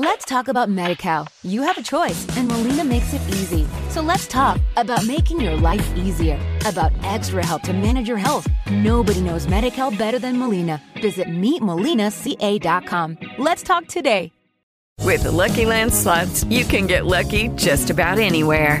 Let's talk about MediCal. You have a choice, and Molina makes it easy. So let's talk about making your life easier, about extra help to manage your health. Nobody knows MediCal better than Molina. Visit meetmolinaca.com. Let's talk today. With the Lucky Land slots, you can get lucky just about anywhere.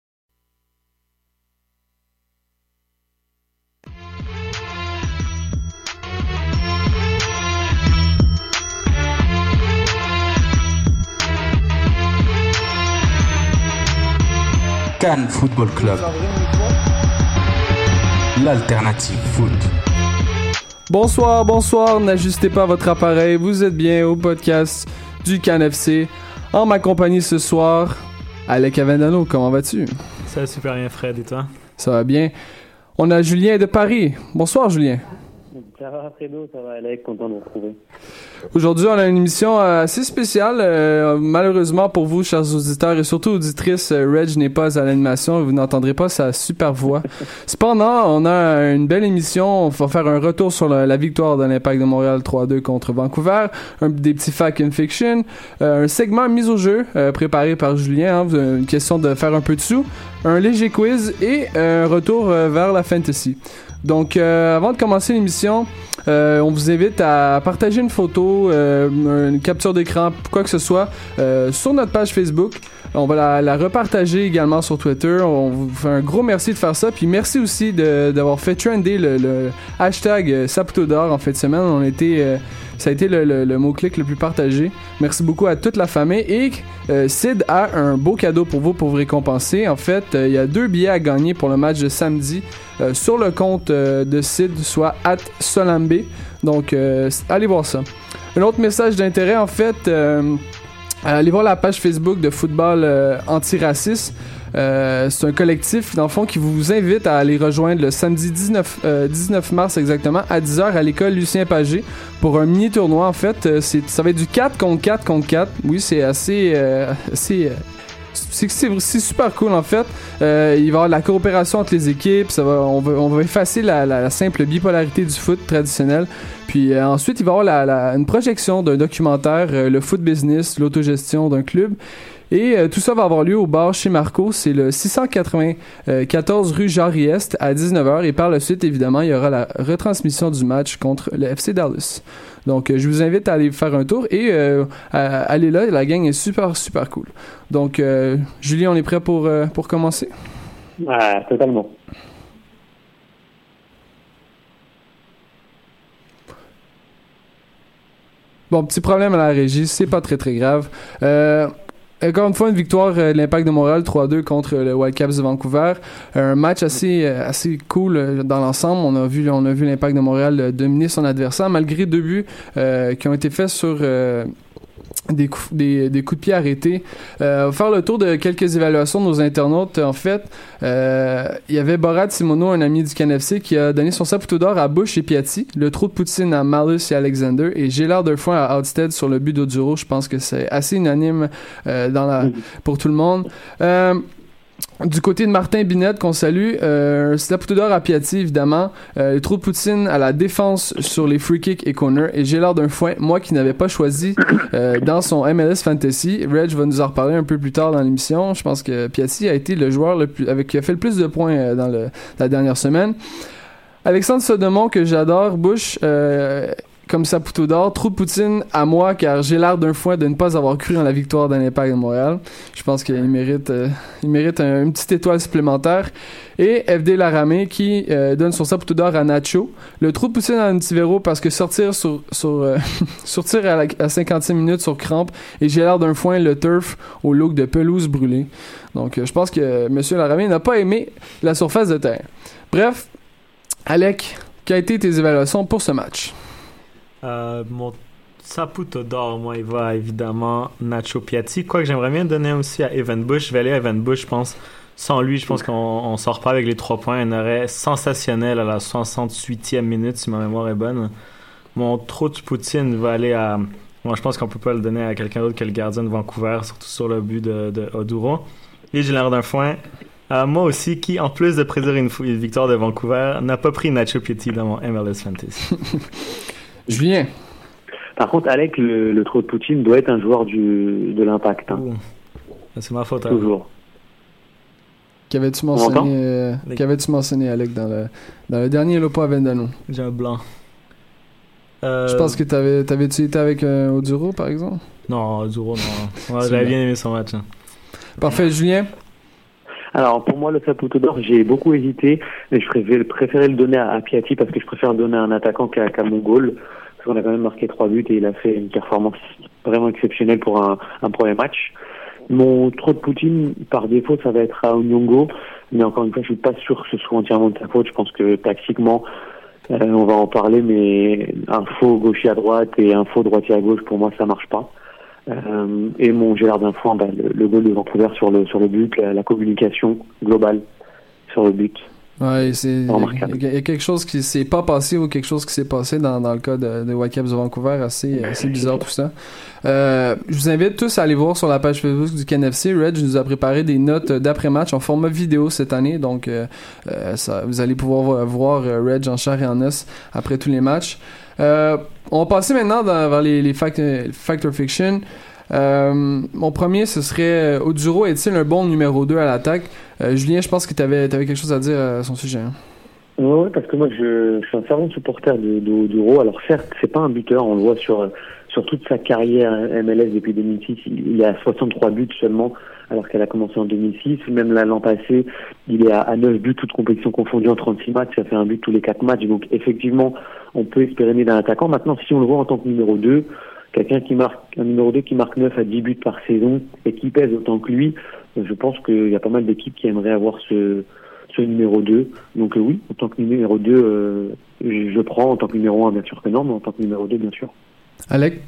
Cannes Football Club. L'alternative foot. Bonsoir, bonsoir, n'ajustez pas votre appareil, vous êtes bien au podcast du Cannes FC. En ma compagnie ce soir, Alec Avendano, comment vas-tu? Ça va super bien, Fred, et toi? Ça va bien. On a Julien de Paris. Bonsoir, Julien. Ça va, Fredo, ça va, Alec, content de vous retrouver. Aujourd'hui, on a une émission euh, assez spéciale. Euh, malheureusement pour vous, chers auditeurs et surtout auditrices, euh, Reg n'est pas à l'animation. Vous n'entendrez pas sa super voix. Cependant, on a une belle émission. On va faire un retour sur la, la victoire de l'Impact de Montréal 3-2 contre Vancouver. Un, des petits facts and fiction. un segment mise au jeu préparé par Julien. Hein, une question de faire un peu de sous. Un léger quiz et un retour vers la fantasy. Donc, euh, avant de commencer l'émission, euh, on vous invite à partager une photo, euh, une capture d'écran, quoi que ce soit, sur notre page Facebook. On va la, repartager également sur Twitter. On vous fait un gros merci de faire ça. Puis merci aussi d'avoir fait trender le, hashtag Saputo d'or en fin de semaine. On a été ça a été le, mot-clic le plus partagé. Merci beaucoup à toute la famille. Et euh, Sid a un beau cadeau pour vous pour vous récompenser. En fait, euh, il y a deux billets à gagner pour le match de samedi euh, sur le compte de Sid, soit at Solambe. Donc, allez voir ça. Un autre message d'intérêt, en fait, allez voir la page Facebook de football antiraciste. Euh, c'est un collectif, dans le fond, qui vous invite à aller rejoindre le samedi 19, 19 euh, mars exactement, à 10h à l'école Lucien Pagé pour un mini tournoi. En fait, euh, ça va être du 4 contre 4 contre 4. Oui, c'est assez... assez c'est super cool en fait. il va y avoir la coopération entre les équipes. Ça va, on, va, on va effacer la, simple bipolarité du foot traditionnel. Puis ensuite, il va y avoir une projection d'un documentaire, le foot business, l'autogestion d'un club. Et euh, tout ça va avoir lieu au bar chez Marco. C'est le 694 rue Jarry-Est à 19h. Et par la suite, évidemment, il y aura la retransmission du match contre le FC Dallas. Donc, euh, je vous invite à aller faire un tour et euh, à aller là. La gang est super, super cool. Donc, Julien, on est prêt pour, pour commencer? Ah, totalement. Bon, petit problème à la régie, c'est pas très très grave. Euh, encore une fois, une victoire euh, de l'Impact de Montréal 3-2 contre le Whitecaps de Vancouver. Un match assez euh, assez cool euh, dans l'ensemble. On a vu on a vu l'Impact de Montréal dominer son adversaire malgré deux buts qui ont été faits sur des coups, des, des, coups de pied arrêtés. Euh, on va faire le tour de quelques évaluations de nos internautes. En fait, euh, il y avait Borat Simono, un ami du CanFC, qui a donné son saputo d'or à Bush et Piatti, le trou de Poutine à Malus et Alexander, et Gélard Foin à Outstead sur le but d'Oduro. Je pense que c'est assez unanime euh, dans la, pour tout le monde. Du côté de Martin Binette, qu'on salue, euh, d'or à Piatti, évidemment. Euh, trous de Poutine à la défense sur les free kicks et corners. Et j'ai l'air d'un foin, moi qui n'avais pas choisi euh, dans son MLS Fantasy. Reg va nous en reparler un peu plus tard dans l'émission. Je pense que Piatti a été le joueur le plus, avec, qui a fait le plus de points euh, dans le, la dernière semaine. Alexandre Sodomont, que j'adore, Bush, euh, comme Saputo d'or, trou de Poutine à moi, car j'ai l'air d'un foin de ne pas avoir cru en la victoire d'un Impact de Montréal. Je pense qu'il mérite, euh, il mérite un, une petite étoile supplémentaire. Et FD Laramé qui euh, donne son Saputo d'or à Nacho. Le trou de Poutine à Antivero parce que sortir sur, euh, sortir à, la, 55 minutes sur crampe et j'ai l'air d'un foin le turf au look de pelouse brûlée. Donc je pense que Monsieur Laramé n'a pas aimé la surface de terre. Bref, Alec, ont été tes évaluations pour ce match? Euh, mon Saputo d'or, moi, il va évidemment Nacho Piatti. Quoi que j'aimerais bien donner aussi à Evan Bush. Je vais aller à Evan Bush, je pense, Sans lui, je pense qu'on on sort pas avec les trois points. Un arrêt sensationnel à la 68e minute, si ma mémoire est bonne. Mon trou Poutine va aller à. Moi, je pense qu'on peut pas le donner à quelqu'un d'autre que le gardien de Vancouver, surtout sur le but de, de Oduro. Et j'ai l'air d'un foin. à moi aussi, qui, en plus de prédire une, une victoire de Vancouver, n'a pas pris Nacho Piatti dans mon MLS Fantasy. Julien. Par contre, Alec, le, le trop de Poutine doit être un joueur du, de l'impact. hein. C'est ma faute. hein. Toujours. Qu'avais-tu m'entend? mentionné, euh, qu'avais-tu mentionné, Alec, dans le, dans le dernier Lopo à Vendano? J'ai un blanc. Euh, Je pense que t'avais, t'avais-tu été avec euh, Oduro, par exemple? Non, Oduro, non. Ouais, J'avais bien. bien aimé son match. hein. Parfait, Julien. Alors, pour moi, le Saputo d'or, j'ai beaucoup hésité, mais je préférais, préférais le donner à, à Piatti parce que je préfère donner à un attaquant qu'à qu'à Mongol. Parce qu'on a quand même marqué trois buts et il a fait une performance vraiment exceptionnelle pour un, un premier match. Mon trop de Poutine, par défaut, ça va être à Onyongo. Mais encore une fois, je suis pas sûr que ce soit entièrement de sa faute. Je pense que tactiquement, euh, on va en parler, mais un faux gaucher à droite et un faux droitier à gauche, pour moi, ça marche pas. Euh, et mon d'un foin, bah, le, le goal de Vancouver sur le sur le but, la, la communication globale sur le but. Ouais, c'est, Remarquable. il y, a- quelque chose qui s'est pas passé ou quelque chose qui s'est passé dans, dans le cas de, de Whitecaps de Vancouver, assez, assez bizarre tout ça. Euh, je vous invite tous à aller voir sur la page Facebook du KNFC. Reg nous a préparé des notes d'après-match en format vidéo cette année, donc euh, ça, vous allez pouvoir vo- voir Reg en chair et en os après tous les matchs. Euh, on va passer maintenant vers les, les fact, fiction. Euh, mon premier, ce serait euh, Oduro est-il un bon numéro 2 à l'attaque? Julien, je pense que tu avais, quelque chose à dire à son sujet. hein. Ouais, parce que moi je, suis un fervent supporter d'Euro. Alors certes, c'est pas un buteur, on le voit sur sur toute sa carrière MLS depuis 2006, il, à 63 buts seulement, alors qu'elle a commencé en 2006. Même l'an passé, il est à, à 9 buts, toutes compétitions confondues en 36 matchs, ça fait un but tous les 4 matchs. Donc effectivement, on peut espérer d'un attaquant. Maintenant, si on le voit en tant que numéro 2, quelqu'un qui marque un numéro 2 qui marque 9 à 10 buts par saison et qui pèse autant que lui, je pense qu'il y a pas mal d'équipes qui aimeraient avoir ce ce numéro 2. Donc euh, oui, en tant que numéro 2, euh, je je prends. En tant que numéro 1, bien sûr que non, mais en tant que numéro 2, bien sûr. Alec?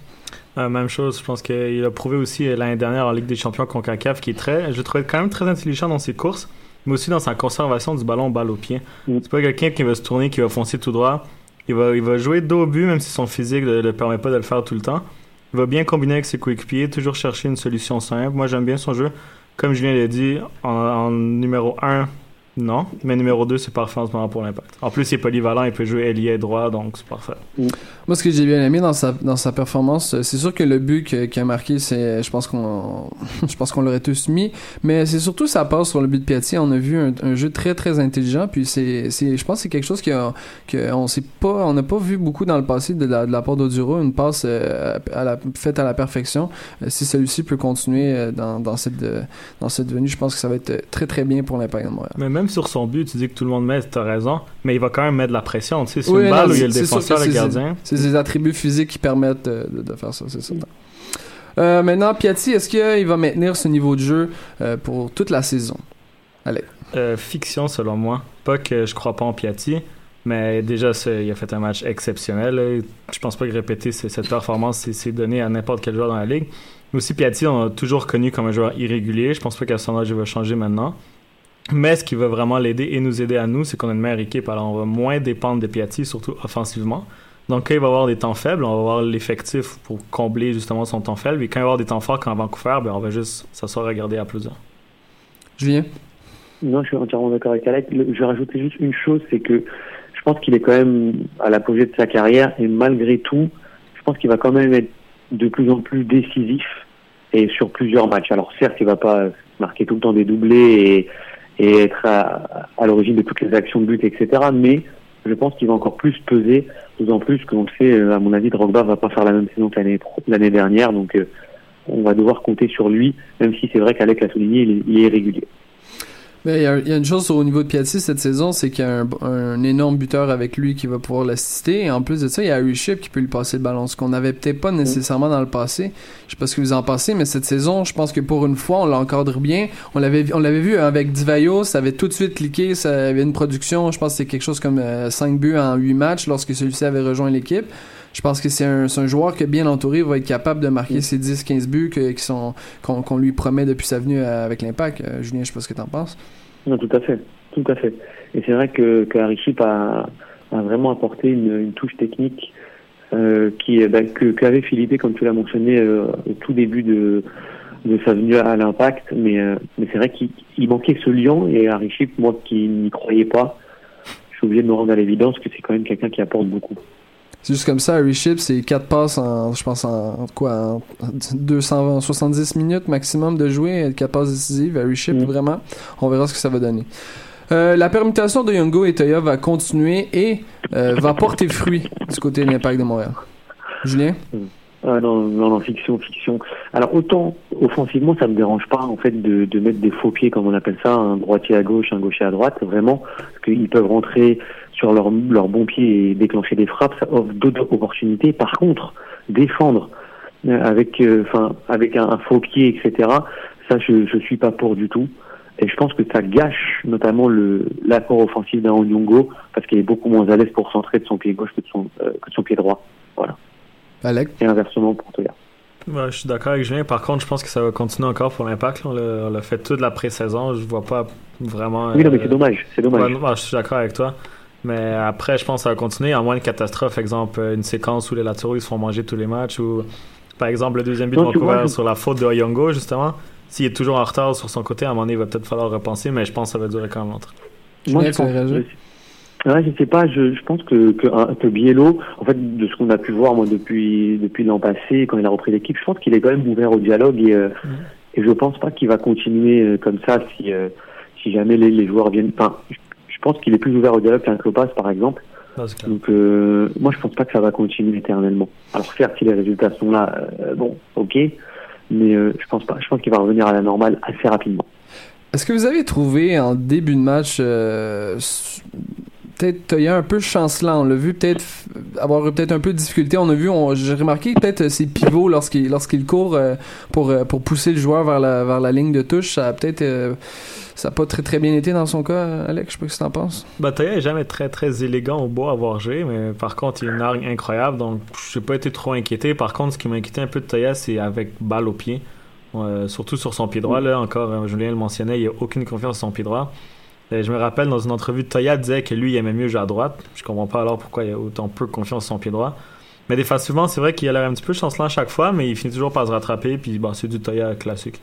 Euh, même chose, je pense qu'il a prouvé aussi euh, l'année dernière en Ligue des Champions contre CACAF qui est très, je le trouvais quand même très intelligent dans ses courses, mais aussi dans sa conservation du ballon balle au pied. Mm. C'est pas quelqu'un qui va se tourner, qui va foncer tout droit. Il va, il va jouer dos au but, même si son physique ne le permet pas de le faire tout le temps. Il va bien combiner avec ses coéquipiers, toujours chercher une solution simple. Moi, j'aime bien son jeu. Comme Julien l'a dit, en, en numéro 1, non. Mais numéro 2, c'est parfait en ce moment pour l'impact. En plus, il est polyvalent, il peut jouer ailier droit, donc c'est parfait. Moi, ce que j'ai bien aimé dans sa, dans sa performance, c'est sûr que le but que- qu'il a marqué, c'est, je pense qu'on, je pense qu'on l'aurait tous mis, mais c'est surtout sa passe sur le but de Piatti. On a vu un, un jeu très, très intelligent, puis c'est, c'est, je pense que c'est quelque chose qu'on, qu'on sait pas, on n'a pas vu beaucoup dans le passé de la, de la part d'Oduro, une passe euh, à la, faite à la perfection. Euh, Si celui-ci peut continuer euh, dans, dans cette, dans cette venue, je pense que ça va être très, très bien pour l'impact de Montréal. Mais même sur son but, tu dis que tout le monde met, t'as raison, mais il va quand même mettre de la pression. Tu sais, c'est Oui, une balle où il y a le défenseur, le gardien. C'est ses attributs physiques qui permettent euh, de, de faire ça, c'est certain. Euh, maintenant, Piatti, est-ce qu'il va maintenir ce niveau de jeu euh, pour toute la saison? Allez. Euh, fiction, selon moi. Pas que je crois pas en Piatti, mais déjà, il a fait un match exceptionnel. Je pense pas que répéter ce- cette performance, c'est- donné à n'importe quel joueur dans la ligue. Aussi, Piatti, on l'a toujours connu comme un joueur irrégulier. Je pense pas qu'à son âge, il va changer maintenant. Mais ce qui va vraiment l'aider et nous aider à nous, c'est qu'on a une meilleure équipe. Alors, on va moins dépendre de Piatti, surtout offensivement. Donc, quand il va avoir des temps faibles, on va avoir l'effectif pour combler justement son temps faible. Et quand il va avoir des temps forts, comme à Vancouver, ben, on va juste s'asseoir, regarder, applaudir. Julien? Non, je suis entièrement d'accord avec Alec. Le- Je vais rajouter juste une chose, c'est que je pense qu'il est quand même à l'apogée de sa carrière et malgré tout, je pense qu'il va quand même être de plus en plus décisif et sur plusieurs matchs. Alors certes, il va pas marquer tout le temps des doublés et, et être à, à l'origine de toutes les actions de but, etc. Mais je pense qu'il va encore plus peser, d'autant plus qu'on le sait, euh, à mon avis, Drogba va pas faire la même saison que l'année dernière, donc euh, on va devoir compter sur lui, même si c'est vrai qu'Alec l'a souligné, il il est irrégulier. Ben, il y, y a une chose au niveau de Piatti cette saison, c'est qu'il y a un, un énorme buteur avec lui qui va pouvoir l'assister. Et en plus de ça, il y a Harry Ship qui peut lui passer le ballon, ce qu'on n'avait peut-être pas nécessairement dans le passé. Je sais pas ce que vous en pensez, mais cette saison, je pense que pour une fois, on l'encadre bien. On l'avait on l'avait vu avec Divayo, ça avait tout de suite cliqué, ça avait une production, je pense que c'était quelque chose comme 5 buts en 8 matchs lorsque celui-ci avait rejoint l'équipe. Je pense que c'est un, un, joueur qui est bien entouré, va être capable de marquer ses 10-15 buts qui sont qu'on lui promet depuis sa venue avec l'Impact. Julien, je sais pas ce que tu en penses. Non, tout à fait, tout à fait. Et c'est vrai que, que a, a vraiment apporté une, une touche technique euh, qui bah, que qu'avait Philippe, comme tu l'as mentionné euh, au tout début de de sa venue à l'Impact, mais euh, mais c'est vrai qu'il manquait ce lien et Harry Chip, moi qui n'y croyais pas, je suis obligé de me rendre à l'évidence que c'est quand même quelqu'un qui apporte beaucoup. C'est juste comme ça, Harry Ship, c'est 4 passes en, je pense, en, quoi, en 270 minutes maximum de jouer, 4 passes décisives. Harry Ship, mm. vraiment. On verra ce que ça va donner. Euh, la permutation de Youngo et Toya va continuer et euh, va porter fruit du côté de l'Impact de Montréal. Julien? Ah non, non, non, fiction, fiction. Alors autant offensivement, ça me dérange pas en fait de, de mettre des faux pieds comme on appelle ça, un droitier à gauche, un gaucher à droite, vraiment, parce qu'ils peuvent rentrer sur leur, leur bon pied et déclencher des frappes, ça offre d'autres opportunités. Par contre, défendre euh, avec, enfin, avec un, un, faux pied, etc. Ça, je, je suis pas pour du tout. Et je pense que ça gâche notamment le l'apport offensif d'un Onyongo parce qu'il est beaucoup moins à l'aise pour centrer de son pied gauche que de son, euh, que de son pied droit. Voilà. Alec? Et inversement pour toi. Ouais, je suis d'accord avec Julien. Par contre, je pense que ça va continuer encore pour l'impact. On l'a fait toute la pré-saison. Je vois pas vraiment. Oui, non, mais c'est euh, dommage. C'est dommage. je suis d'accord avec toi. Mais après, je pense que ça va continuer. En moins de catastrophe, exemple, une séquence où les latéraux ils se font manger tous les matchs ou, par exemple, le deuxième but de Vancouver sur la faute de Oyongo, justement s'il est toujours en retard sur son côté, à un moment donné, il va peut-être falloir repenser, mais je pense que ça va durer quand même longtemps. Moi, je, pense, je, sais pas, je, je pense que, que, que Biello, en fait, de ce qu'on a pu voir moi depuis depuis l'an passé, quand il a repris l'équipe, je pense qu'il est quand même ouvert au dialogue et, euh, mm. et je pense pas qu'il va continuer euh, comme ça si euh, si jamais les, les, joueurs viennent. Enfin, je pense qu'il est plus ouvert au dialogue qu'un Klopas, par exemple. Donc, moi, je pense pas que ça va continuer éternellement. Alors, certes, si les résultats sont là, bon, ok, mais euh, je pense pas. Je pense qu'il va revenir à la normale assez rapidement. Est-ce que vous avez trouvé en début de match euh, peut-être il y a un peu chancelant. On l'a vu peut-être avoir peut-être un peu de difficulté. On a vu, j'ai remarqué peut-être ses pivots lorsqu'il lorsqu'il court euh, pour pour pousser le joueur vers la vers la ligne de touche. Ça a peut-être ça n'a pas très très bien été dans son cas, Alex. Je sais pas ce que tu en penses. Bah, Toya est jamais très très élégant au beau à voir jouer, mais par contre, il a une arme incroyable, donc j'ai pas été trop inquiété. Par contre, ce qui m'a inquiété un peu de Toya, c'est avec balle au pied. surtout sur son pied droit, là, encore, euh, Julien le mentionnait, il a aucune confiance sur son pied droit. je me rappelle, dans une entrevue, Toya disait que lui, il aimait mieux jouer à droite. Je comprends pas alors pourquoi il a autant peu confiance sur son pied droit. Mais des fois, souvent, c'est vrai qu'il a l'air un petit peu chancelant à chaque fois, mais il finit toujours par se rattraper, puis bon, c'est du Toya classique.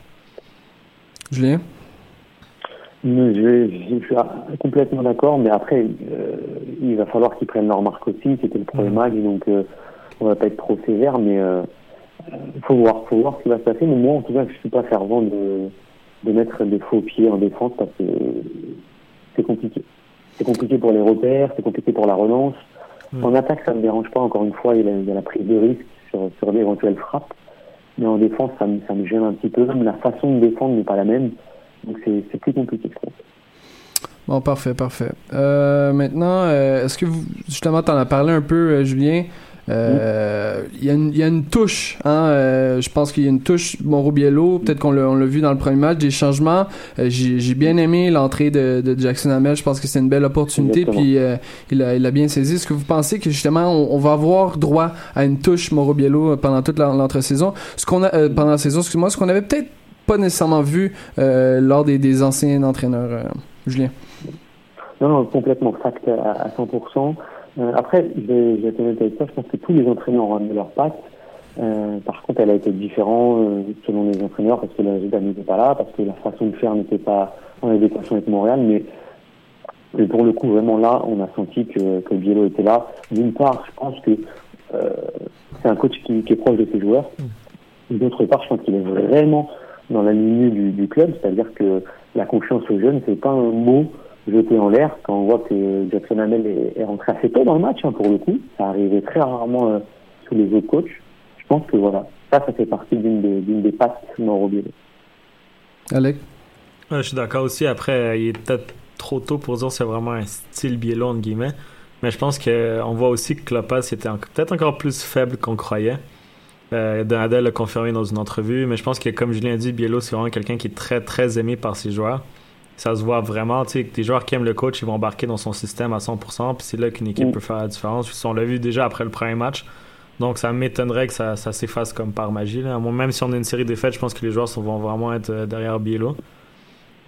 Julien? Je, je, suis complètement d'accord, mais après, euh, il va falloir qu'ils prennent leur marque aussi. C'était le premier match, donc euh, on va pas être trop sévère, mais euh, faut voir, faut voir ce qui va se passer. Mais moi, en tout cas, je suis pas fervent de, de mettre des faux pieds en défense parce que c'est compliqué. C'est compliqué pour les repères, c'est compliqué pour la relance. En attaque, ça me dérange pas. Encore une fois, il y a, il y a la prise de risque sur, sur d'éventuelles frappes. Mais en défense, ça me, ça me gêne un petit peu. Même la façon de défendre n'est pas la même. Donc c'est plus compliqué, je pense. Bon, parfait, parfait. Euh, maintenant, euh, est-ce que vous, justement, tu en as parlé un peu, euh, Julien, euh, il y, y, a une touche, hein, euh, je pense qu'il y a une touche Moro Biello, peut-être qu'on l'a vu dans le premier match, des changements. Euh, j'ai bien aimé l'entrée de, de, Jackson Hamel, je pense que c'est une belle opportunité, puis il, a, il a bien saisi. Est-ce que vous pensez que justement on, va avoir droit à une touche Moro Biello pendant toute l'entre-saison, ce qu'on a pendant la saison, excuse-moi, ce qu'on avait peut-être pas nécessairement vu lors des, des anciens entraîneurs, Julien? Non, complètement fact à, à 100%. Euh, après, je vais, toi, je pense que tous les entraîneurs ont amené leur patte. Euh, par contre, elle a été différente euh, selon les entraîneurs parce que la résultat n'était pas là, parce que la façon de faire n'était pas en adéquation avec Montréal. Mais, pour le coup, vraiment là, on a senti que, que Biello était là. D'une part, je pense que euh, c'est un coach qui, qui, est proche de ses joueurs. D'autre part, je pense qu'il est vraiment dans la lignée du, du club, c'est-à-dire que la confiance aux jeunes, c'est pas un mot jeté en l'air quand on voit que Jackson Hamel est, rentré assez tôt dans le match, hein, pour le coup. Ça arrivait très rarement euh, sous les autres coachs. Je pense que voilà, ça, ça fait partie d'une des, d'une des pattes Alec? Alec Je suis d'accord aussi. Après, il est peut-être trop tôt pour dire que c'est vraiment un style biello, entre guillemets. Mais je pense qu'on voit aussi que Klopas était peut-être encore plus faible qu'on croyait. Euh, Donadel l'a confirmé dans une entrevue, mais je pense que, comme Julien a dit, Biello, c'est vraiment quelqu'un qui est très, très aimé par ses joueurs ça se voit vraiment. Tu sais, que des joueurs qui aiment le coach, ils vont embarquer dans son système à 100%. Puis c'est là qu'une équipe mm. peut faire la différence. on l'a vu déjà après le premier match. Donc ça m'étonnerait que ça, ça s'efface comme par magie. Là. Même si on a une série de défaites, je pense que les joueurs vont vraiment être euh, derrière Biello.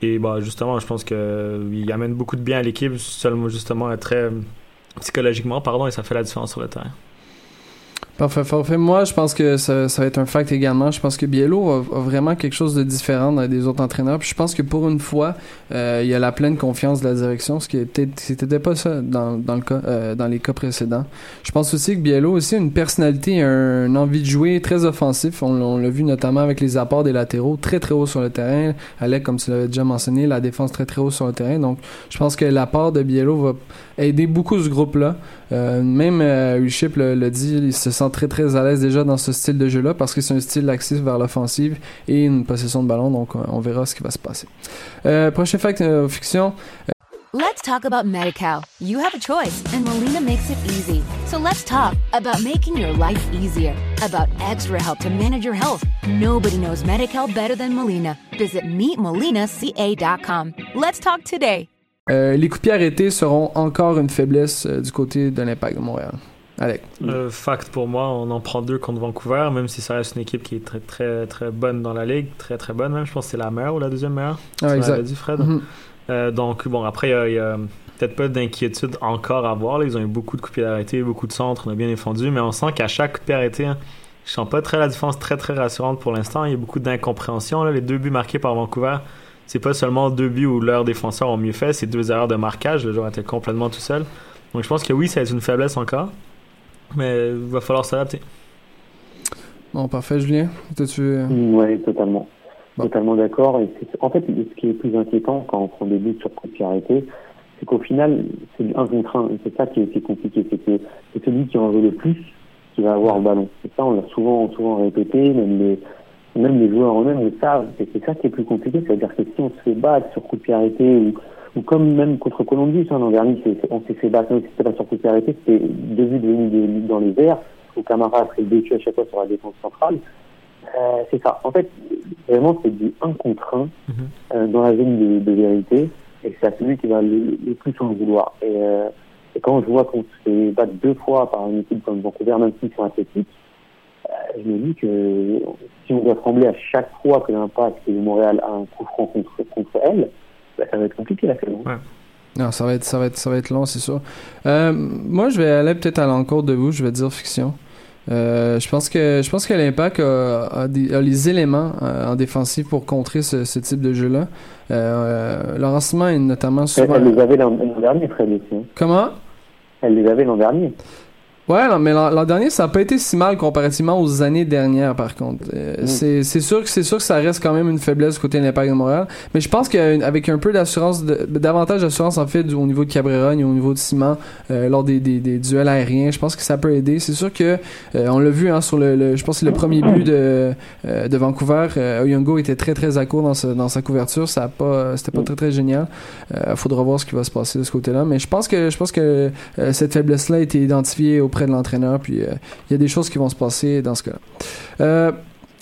Et bah, justement, je pense qu'il amène beaucoup de bien à l'équipe, seulement justement très psychologiquement, pardon, et ça fait la différence sur le terrain. Parfait, parfait. Moi, je pense que ça, ça, va être un fact également. Je pense que Biello a, vraiment quelque chose de différent des autres entraîneurs. Puis je pense que pour une fois, euh, il y a la pleine confiance de la direction, ce qui n'était pas ça dans, le cas, euh, dans les cas précédents. Je pense aussi que Biello aussi a une personnalité, un, une envie de jouer très offensif. On, on l'a vu notamment avec les apports des latéraux très très haut sur le terrain. Alec, comme tu l'avais déjà mentionné, la défense très très haut sur le terrain. Donc, je pense que l'apport de Biello va aider beaucoup ce groupe-là. Euh, même euh, Ulship le, le, dit, il se sent très très à l'aise déjà dans ce style de jeu-là parce que c'est un style laxif vers l'offensive et une possession de ballon, donc on verra ce qui va se passer. Euh, prochain fact euh, fiction. Let's talk about MediCal. You have a choice, and Molina makes it easy. So let's talk about making your life easier, about extra help to manage your health. Nobody knows MediCal better than Molina. Visit meetmolinaca.com. Let's talk today. Euh, les coups de pied arrêtés seront encore une faiblesse euh, du côté de l'Impact de Montréal. Allez. Euh, fact pour moi, on en prend deux contre Vancouver, même si ça reste une équipe qui est très très très bonne dans la ligue, très très bonne même. Je pense que c'est la meilleure ou la deuxième meilleure. Ah, exact. dit Fred. Mm -hmm. donc bon, après il y a, a peut-être pas d'inquiétude encore à avoir. Là. Ils ont eu beaucoup de coups de pied arrêtés, beaucoup de centres, on a bien défendu, mais on sent qu'à chaque coup de pied arrêté, hein, je sens pas très la défense très très rassurante pour l'instant. Il y a beaucoup d'incompréhension. Les deux buts marqués par Vancouver c'est pas seulement deux buts où leurs défenseurs ont mieux fait, c'est deux erreurs de marquage. Le joueur était complètement tout seul. Donc je pense que oui, ça va être une faiblesse encore, mais il va falloir s'adapter. Bon, parfait, Julien. tu Oui, totalement. Totalement d'accord. En fait, ce qui est plus inquiétant quand on prend des buts sur coup de arrêté, c'est qu'au final, c'est un contre un. C'est ça qui est, compliqué. C'est que c'est celui qui en veut le plus qui va avoir le ballon. Et ça, on l'a souvent, souvent répété. Même les, même les joueurs eux-mêmes le savent. Et c'est ça qui est plus compliqué, c'est-à-dire que si on se fait battre sur coup de pied arrêté ou, ou comme même contre Colombie, l'an dernier, on s'est fait battre, c'était pas sur coup de pied arrêté, c'était deux buts venus dans les airs, où Camara a pris deux à chaque fois sur la défense centrale. Euh, c'est ça. En fait, vraiment, c'est du 1 contre 1 mm -hmm. euh, dans la zone de, de vérité, et c'est à celui qui va le, le plus en vouloir. Et, euh, et quand je vois qu'on se fait battre deux fois par une équipe comme Vancouver, même s'ils sont athlétiques, je me dis que si on doit trembler à chaque fois que l'Impact et Montréal a un coup franc contre, contre elle, bah, ça va être compliqué la saison. Ouais. Non, ça va être, ça va être, ça va être long, c'est sûr. Euh, moi, je vais aller peut-être à l'encontre de vous. Je vais dire fiction. Euh, je pense que je pense que l'Impact a, a, des, a, les éléments euh, en défensif pour contrer ce, ce type de jeu-là. Euh, Laurent est notamment souvent... Elle, elle les avait l'an dernier, Fred, aussi. Comment? Elle les avait l'an dernier. Ouais, non, mais l'an dernier, ça n'a pas été si mal comparativement aux années dernières, par contre. Euh, mm. C'est sûr que c'est sûr que ça reste quand même une faiblesse côté de l'Impact de Montréal. Mais je pense qu'avec un peu d'assurance, davantage d'assurance en fait du, au niveau de Cabrera et au niveau de Simon euh, lors des, des, des, duels aériens, je pense que ça peut aider. C'est sûr que euh, on l'a vu hein, sur le, le, je pense que le premier but de euh, de Vancouver, euh, Oyongo était très très à court dans, sa, dans sa couverture. Ça a pas, c'était pas très très génial. Il faudra voir ce qui va se passer de ce côté-là. Mais je pense que je pense que cette faiblesse-là a été identifiée au auprès de l'entraîneur. Puis il euh, y a des choses qui vont se passer dans ce cas-là. Euh,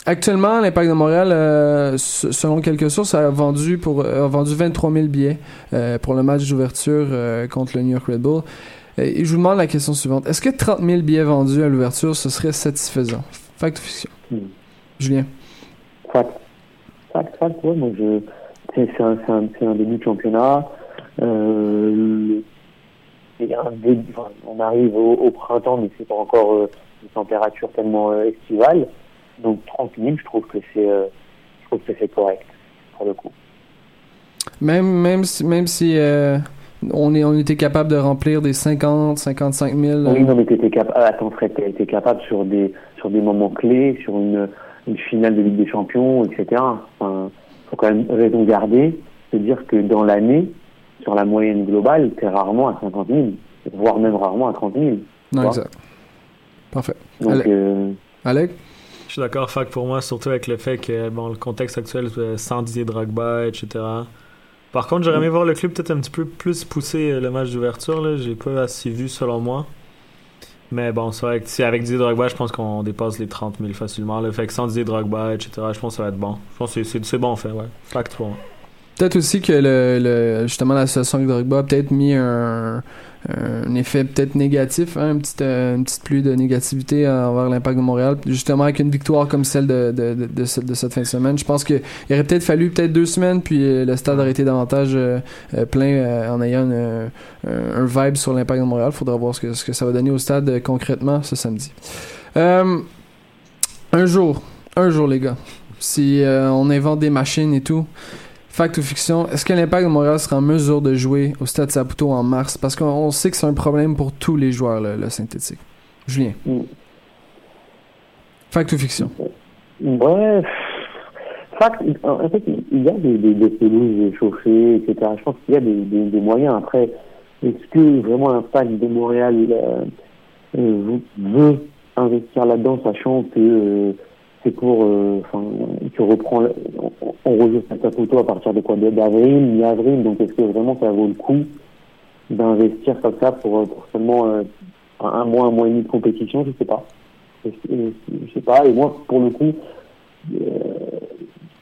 actuellement, l'Impact de Montréal, euh, selon quelques sources, a vendu pour a vendu 23 000 billets pour le match d'ouverture contre le New York Red Bull. Et je vous demande la question suivante. Est-ce que 30 000 billets vendus à l'ouverture, ce serait satisfaisant? Fact ou fiction? Hmm. Julien? Fact. Fact, fact, ouais, moi je... C'est un, un, un, début de championnat. Euh, on arrive au, au printemps, mais c'est pas encore euh, une température tellement euh, estivale. Donc 30 000, je trouve que c'est, euh, je trouve que c'est correct pour le coup. Même, même si, même si on, est, on était capable de remplir des 50, 55 000. Oui, non, mais t'étais capable, attends, Fred, t'étais capable sur des, sur des moments clés, sur une, une finale de Ligue des Champions, etc. Enfin, faut quand même raison garder, de dire que dans l'année, sur la moyenne globale, c'est rarement à 50 000, voire même rarement à 30 000. Non, exact. Parfait. Donc, Alec? Euh... Alec? Je suis d'accord, Fac, pour moi, surtout avec le fait que, bon, le contexte actuel, sans Didier Drogba, etc. Par contre, j'aurais aimé voir le club peut-être un petit peu plus pousser le match d'ouverture, là. J'ai pas assez vu, selon moi. Mais bon, c'est vrai que si avec Didier Drogba, je pense qu'on dépasse les 30 000 facilement. Le fait que sans Didier Drogba, etc., je pense que ça va être bon. Je pense que c'est bon, en fait, ouais. Fact pour moi. Peut-être aussi que le, justement l'association avec Drogba a peut-être mis un, effet peut-être négatif, hein, une, petite, euh, une petite pluie de négativité envers l'impact de Montréal. Justement, avec une victoire comme celle de, de, cette fin de semaine, je pense qu'il aurait peut-être fallu peut-être deux semaines, puis le stade aurait été davantage plein en ayant un vibe sur l'impact de Montréal. Faudra voir ce que ça va donner au stade concrètement ce samedi. un jour, un jour les gars, si on invente des machines et tout, Fact ou fiction, est-ce que l'Impact de Montréal sera en mesure de jouer au Stade Saputo en mars? Parce qu'on sait que c'est un problème pour tous les joueurs, le, synthétique. Julien. Mm. Fact ou fiction? Ouais. Fact, en fait, il y a des, des, des pelouses chauffées, etc. Je pense qu'il y a des, des, moyens. Après, est-ce que vraiment l'impact de Montréal euh, euh, veut investir là-dedans, sachant que euh, c'est pour, euh, enfin, tu reprends, on, on rejoue photo à partir de quoi D'avril, mi-avril, donc est-ce que vraiment ça vaut le coup d'investir comme ça pour, pour seulement euh, un mois, un mois et demi de compétition Je sais pas. Je, sais pas, et moi, pour le coup, euh,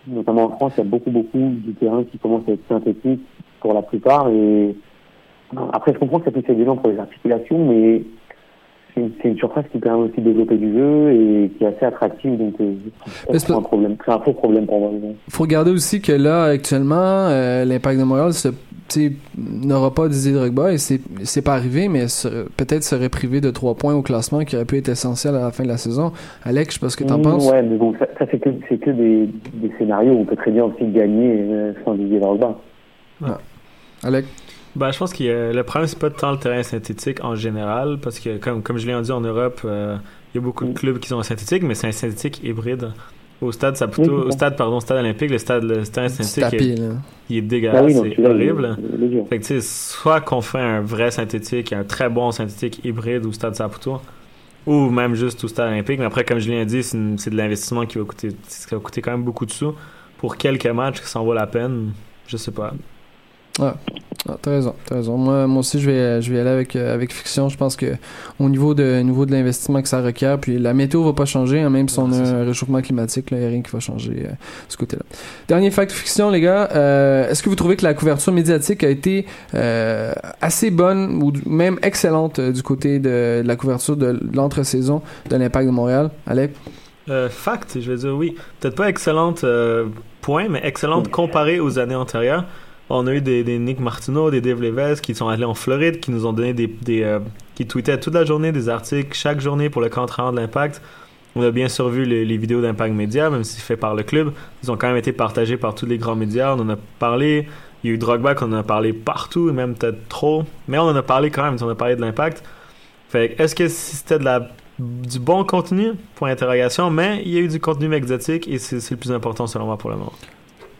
notamment en France, il y a beaucoup, beaucoup du terrain qui commence à être synthétique pour la plupart, et après, je comprends que ça puisse être gens pour les articulations, mais c'est une surface qui permet aussi de développer du jeu et qui est assez attractive. Donc, euh, c'est un problème. C'est un faux problème pour moi. Il faut regarder aussi que là, actuellement, euh, l'impact de Montréal n'aura pas Didier Drogba et c'est pas arrivé, mais peut-être serait privé de trois points au classement qui aurait pu être essentiel à la fin de la saison. Alex, je sais pas ce que tu en mmh, penses. Ouais, mais bon, ça, c'est que, que des, des, scénarios où on peut très bien aussi gagner euh, sans Didier Drogba. Ah. Alex? Ben, je pense que le problème, c'est pas tant le terrain synthétique en général, parce que, comme, comme je l'ai dit en Europe, euh, il y a beaucoup de clubs qui sont synthétiques, mais c'est un synthétique hybride. Au stade, ça plutôt, au stade, pardon, stade olympique, le stade, le stade synthétique, est, il est dégueulasse, ah c'est horrible. fait que, tu sais, soit qu'on fait un vrai synthétique, un très bon synthétique hybride au stade Saputo, ou même juste au stade olympique, mais après, comme je l'ai dit, c'est de l'investissement qui va coûter, qui va coûter quand même beaucoup de sous. Pour quelques matchs, ça en vaut la peine, je sais pas. Ouais. Ah, t'as raison, t'as raison. Moi, moi aussi, je vais, je vais aller avec, euh, avec fiction. Je pense que au niveau de, niveau de l'investissement que ça requiert, puis la météo va pas changer, hein, même si on a un réchauffement climatique, il n'y a rien qui va changer euh, ce côté-là. Dernier fact fiction, les gars. Euh, est-ce que vous trouvez que la couverture médiatique a été assez bonne ou même excellente du côté de, la couverture de l'entre-saison de l'Impact de Montréal, Alec? fact, je vais dire oui. Peut-être pas excellente point, mais excellente comparée aux années antérieures. On a eu des, Nick Martineau, des Dave Leves qui sont allés en Floride, qui nous ont donné des. euh, qui tweetaient toute la journée des articles, chaque journée pour le compte de l'impact. On a bien sûr vu les, vidéos d'impact média, même si fait par le club. Ils ont quand même été partagés par tous les grands médias. On en a parlé. Il y a eu Drogba qu'on en a parlé partout, même peut-être trop. Mais on en a parlé quand même, on a parlé de l'impact. Fait est-ce que c'était de la du bon contenu? Point d'interrogation, mais il y a eu du contenu médiatique et c'est le plus important selon moi pour le moment.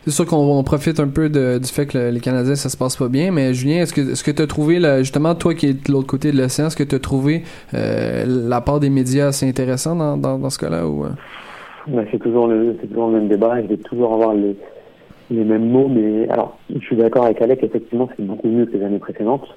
C'est sûr qu'on profite un peu du fait que les Canadiens, ça se passe pas bien, mais Julien, est-ce que est-ce que tu as trouvé, justement, toi qui es de l'autre côté de l'océan, est-ce que tu as trouvé euh, la part des médias assez intéressant dans, dans, ce cas-là ou ben, c'est toujours le toujours le même débat, je vais toujours avoir les, les mêmes mots, mais alors je suis d'accord avec Alec, effectivement c'est beaucoup mieux que les années précédentes,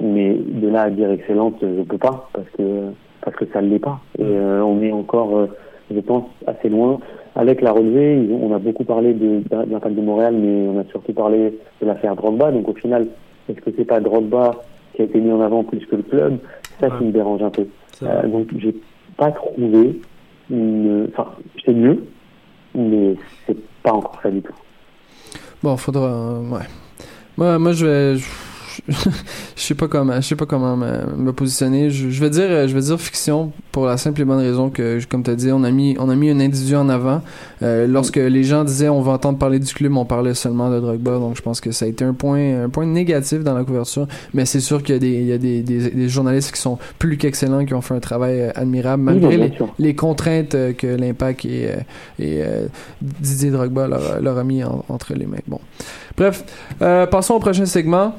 mais de là à dire excellente, je peux pas parce que parce que ça ne l'est pas. Et euh, on est encore, je pense, assez loin. Avec la relevée, on a beaucoup parlé de, l'impact de Montréal, mais on a surtout parlé de l'affaire Drogba. Donc au final, est-ce que c'est pas Drogba qui a été mis en avant plus que le club? Ça qui me dérange un peu. Euh, donc j'ai pas trouvé une... Enfin, c'est mieux, mais c'est pas encore ça du tout. Bon, faudra... Ouais. Moi, moi je vais je sais pas comment, je sais pas comment me, positionner. Je, vais dire, je vais dire fiction pour la simple et bonne raison que, comme tu as dit, on a mis, on a mis un individu en avant. Euh, lorsque les gens disaient on va entendre parler du club, on parlait seulement de Drogba. Donc je pense que ça a été un point, un point négatif dans la couverture. Mais c'est sûr qu'il y a des, il y a des, des, journalistes qui sont plus qu'excellents, qui ont fait un travail euh, admirable malgré les, contraintes euh, que l'Impact et, et Didier Drogba leur, a mis entre les mains. Bon. Bref, passons au prochain segment.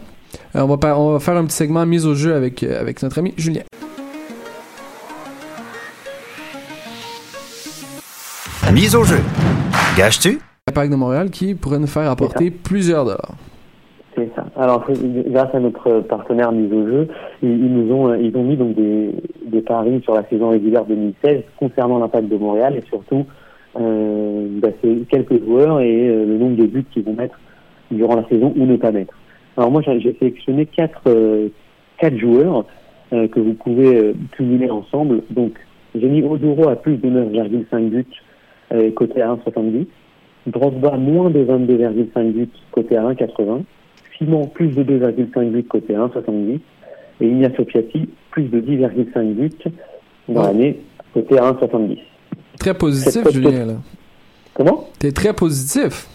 Euh, on, va on, va faire un petit segment mise au jeu avec, euh, avec notre ami Julien. Mise au jeu. Gâches-tu? Parc de Montréal qui pourrait nous faire apporter plusieurs dollars. C'est ça. Alors, grâce à notre partenaire mise au jeu, ils, nous ont, ils ont mis donc des, des, paris sur la saison régulière 2016 concernant l'impact de Montréal et surtout euh, bah, quelques joueurs et euh, le nombre de buts qu'ils vont mettre durant la saison ou ne pas mettre. Alors moi, j'ai sélectionné quatre, euh, quatre joueurs euh, que vous pouvez euh, cumuler ensemble. Donc, j'ai mis Oduro à plus de 9,5 buts côté à 1,70. Drogba moins de 22,5 buts côté à 1,80. Simon plus de 2,5 buts côté à 1,70. Et Ignacio Piatti plus de 10,5 buts dans Ouais. l'année côté à 1,70. Très positif, Julien, là. Comment? T'es très positif.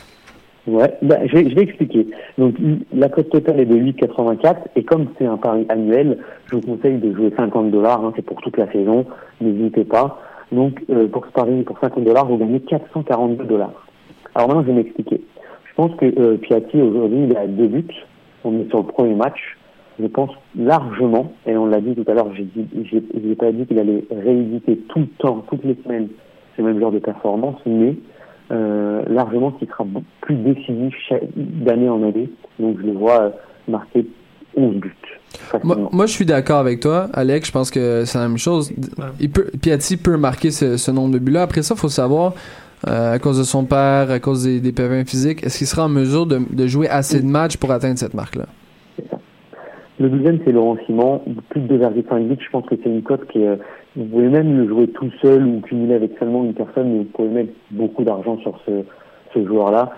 Ouais, bah, je, vais, je vais expliquer. Donc la cote totale est de 8,84 et comme c'est un pari annuel, je vous conseille de jouer 50 dollars. Hein, c'est pour toute la saison. N'hésitez pas. Donc euh, pour ce pari pour 50 dollars, vous gagnez 442 dollars. Alors maintenant, je vais m'expliquer. Je pense que euh, Piatti aujourd'hui, il a deux buts. On est sur le premier match. Je pense largement, et on l'a dit tout à l'heure, j'ai j'ai pas dit qu'il allait rééditer tout le temps, toutes les semaines, ce même genre de performance, mais largement qui sera plus décisif chaque- d'année en année. Donc je le vois euh, marquer 11 buts. Moi, moi, je suis d'accord avec toi, Alex. Je pense que c'est la même chose. Il peut, Piatti peut marquer ce, ce nombre de buts-là. Après ça, il faut savoir, euh, à cause de son père, à cause des, des pépins physiques, est-ce qu'il sera en mesure de, de jouer assez de matchs pour atteindre cette marque-là? Le deuxième, c'est Laurent Simon, plus de 2,5 buts. Je pense que c'est une cote qui est, euh, vous pouvez même le jouer tout seul ou cumuler avec seulement une personne, mais vous pouvez mettre beaucoup d'argent sur ce, ce joueur-là.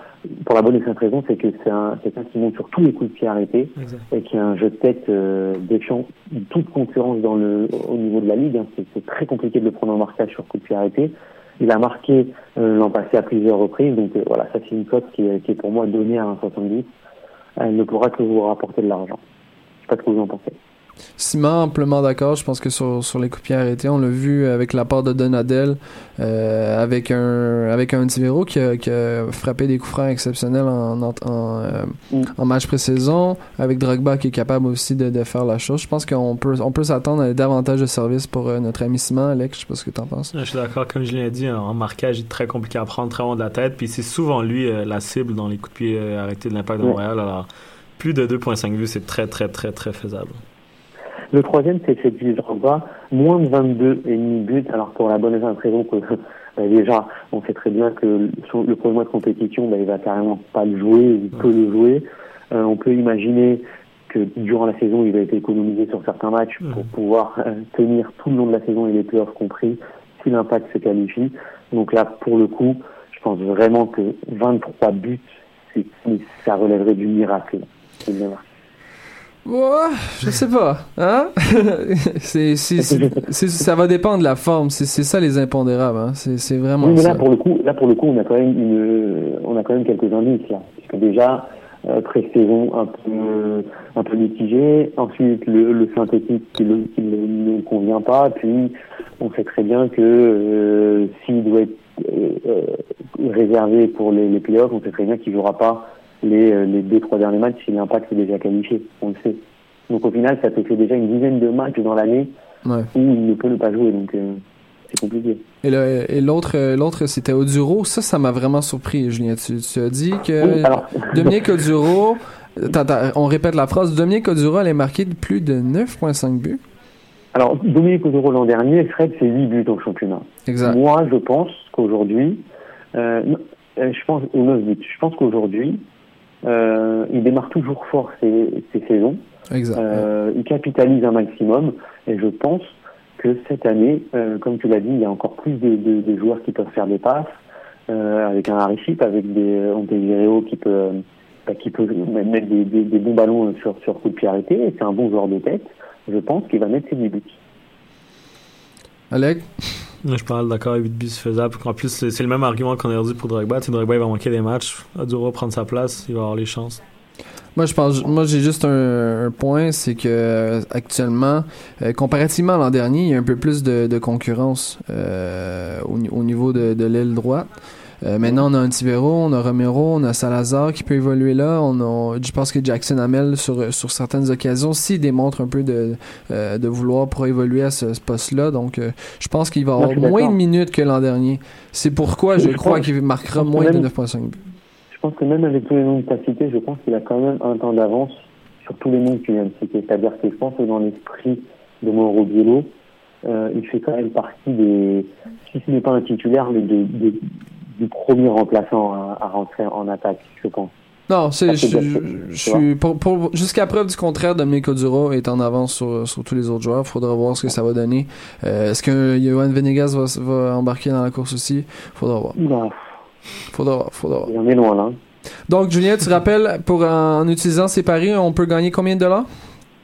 Pour la bonne et simple raison, c'est que c'est un, quelqu'un qui monte sur tous les coups de pied arrêtés et qui a un jeu de tête euh, défiant toute concurrence dans le, au niveau de la ligue. hein. C'est, c'est très compliqué de le prendre en marquage sur coup de pied arrêté. Il a marqué euh, l'an passé à plusieurs reprises, donc euh, voilà, ça c'est une cote qui est, qui est pour moi donnée à 1,70. Elle ne pourra que vous rapporter de l'argent. Je sais pas ce que vous en pensez. Simon, amplement d'accord. Je pense que sur, sur les coups de pied arrêtés, on l'a vu avec la part de Donadel, euh, avec un avec un Tivero qui a, qui a frappé des coups francs exceptionnels en, en, en, euh, Mm. en match pré-saison, avec Drogba qui est capable aussi de, de faire la chose. Je pense qu'on peut on peut s'attendre à davantage de services pour euh, notre ami Simon, Alex. Je sais pas ce que t'en penses. Je suis d'accord, comme Julien a dit, en marquage, il est très compliqué à prendre, très haut de la tête. Puis c'est souvent lui euh, la cible dans les coups de pied arrêtés de l'impact de. Montréal. Alors, plus de 2,5 vues, c'est très, très, très, très faisable. Le troisième, c'est Fedji Drogba, moins de 22 et demi buts. Alors pour la bonne raison que bah, déjà, on sait très bien que le, premier mois de compétition, bah, il va carrément pas le jouer, il peut le jouer. Euh, on peut imaginer que durant la saison, il va être économisé sur certains matchs pour pouvoir euh, tenir tout le long de la saison et les playoffs compris si l'impact se qualifie. Donc là, pour le coup, je pense vraiment que 23 buts, ça relèverait du miracle. Ouais, je sais pas. Hein? c'est, ça va dépendre de la forme. C'est, ça les impondérables. Hein? C'est, vraiment Oui, mais ça. là pour le coup, là pour le coup, on a quand même une, on a quand même quelques indices là, puisque déjà euh, pré-saison un peu, un peu mitigé, ensuite le, le synthétique qui, le, qui ne, ne convient pas, puis on sait très bien que euh, s'il doit être euh, euh, réservé pour les, les playoffs, on sait très bien qu'il jouera pas les, euh, les deux trois derniers matchs si l'impact est déjà qualifié, on le sait. Donc au final, ça te fait déjà une dizaine de matchs dans l'année Ouais. où il ne peut ne pas jouer, donc euh, c'est compliqué. Et, l'autre, euh, l'autre c'était Oduro. Ça, ça m'a vraiment surpris, Julien. Tu, tu as dit que Oui, alors, Dominique Oduro, on répète la phrase. Dominique Oduro allait marquer plus de 9,5 buts. Alors, Dominique Oduro l'an dernier, Fred, c'est 8 buts au championnat. Exact. Moi, je pense qu'aujourd'hui, euh, je pense, ou 9 buts, je pense qu'aujourd'hui, euh, il démarre toujours fort ses, ses saisons. Exact. Euh, il capitalise un maximum. Et je pense que cette année, euh, comme tu l'as dit, il y a encore plus de, de- de joueurs qui peuvent faire des passes, avec un Hariship, avec des Ontevireo qui peut, bah, qui peut mettre des, des- des bons ballons sur, sur coup de pied arrêté. Et c'est un bon joueur de tête. Je pense qu'il va mettre ses 10 buts. Alec? Je parle d'accord, 8 buts, c'est faisable. En plus, c'est le même argument qu'on a dit pour Drogba. Tu sais, Drogba, il va manquer des matchs. Aduro va prendre sa place, il va avoir les chances. Moi, je pense, moi, j'ai juste un, point, c'est que euh, actuellement, euh, comparativement à l'an dernier, il y a un peu plus de, concurrence euh, au niveau de, de l'aile droite. Euh, maintenant, on a un Tivero, on a Romero, on a Salazar qui peut évoluer là. On a, je pense que Jackson Hamel, sur, sur certaines occasions, s'il démontre un peu de, euh, de vouloir pour évoluer à ce, ce poste-là. Donc, euh, je pense qu'il va avoir moins de minutes que l'an dernier. C'est pourquoi je Je crois qu'il marquera moins de même- 9,5 buts. Je pense que même avec tous les noms que tu as cités, je pense qu'il a quand même un temps d'avance sur tous les noms que tu viens de citer. C'est-à-dire que je pense que dans l'esprit de Mauro Biello, il fait quand même partie des, si ce n'est pas un titulaire, mais de, de- du premier remplaçant à, à rentrer en attaque, je pense. Non, c'est, je, je- je suis, pour, pour- jusqu'à preuve du contraire, Domenico Duro est en avance sur, sur tous les autres joueurs. Faudra voir ce que ça va donner. Euh, est-ce que Johan Venegas va, va embarquer dans la course aussi? Faudra voir. Bah, Faudra voir, faudra voir. il en est loin là. Donc, Julien, tu rappelles, pour en, utilisant ces paris, on peut gagner combien de dollars?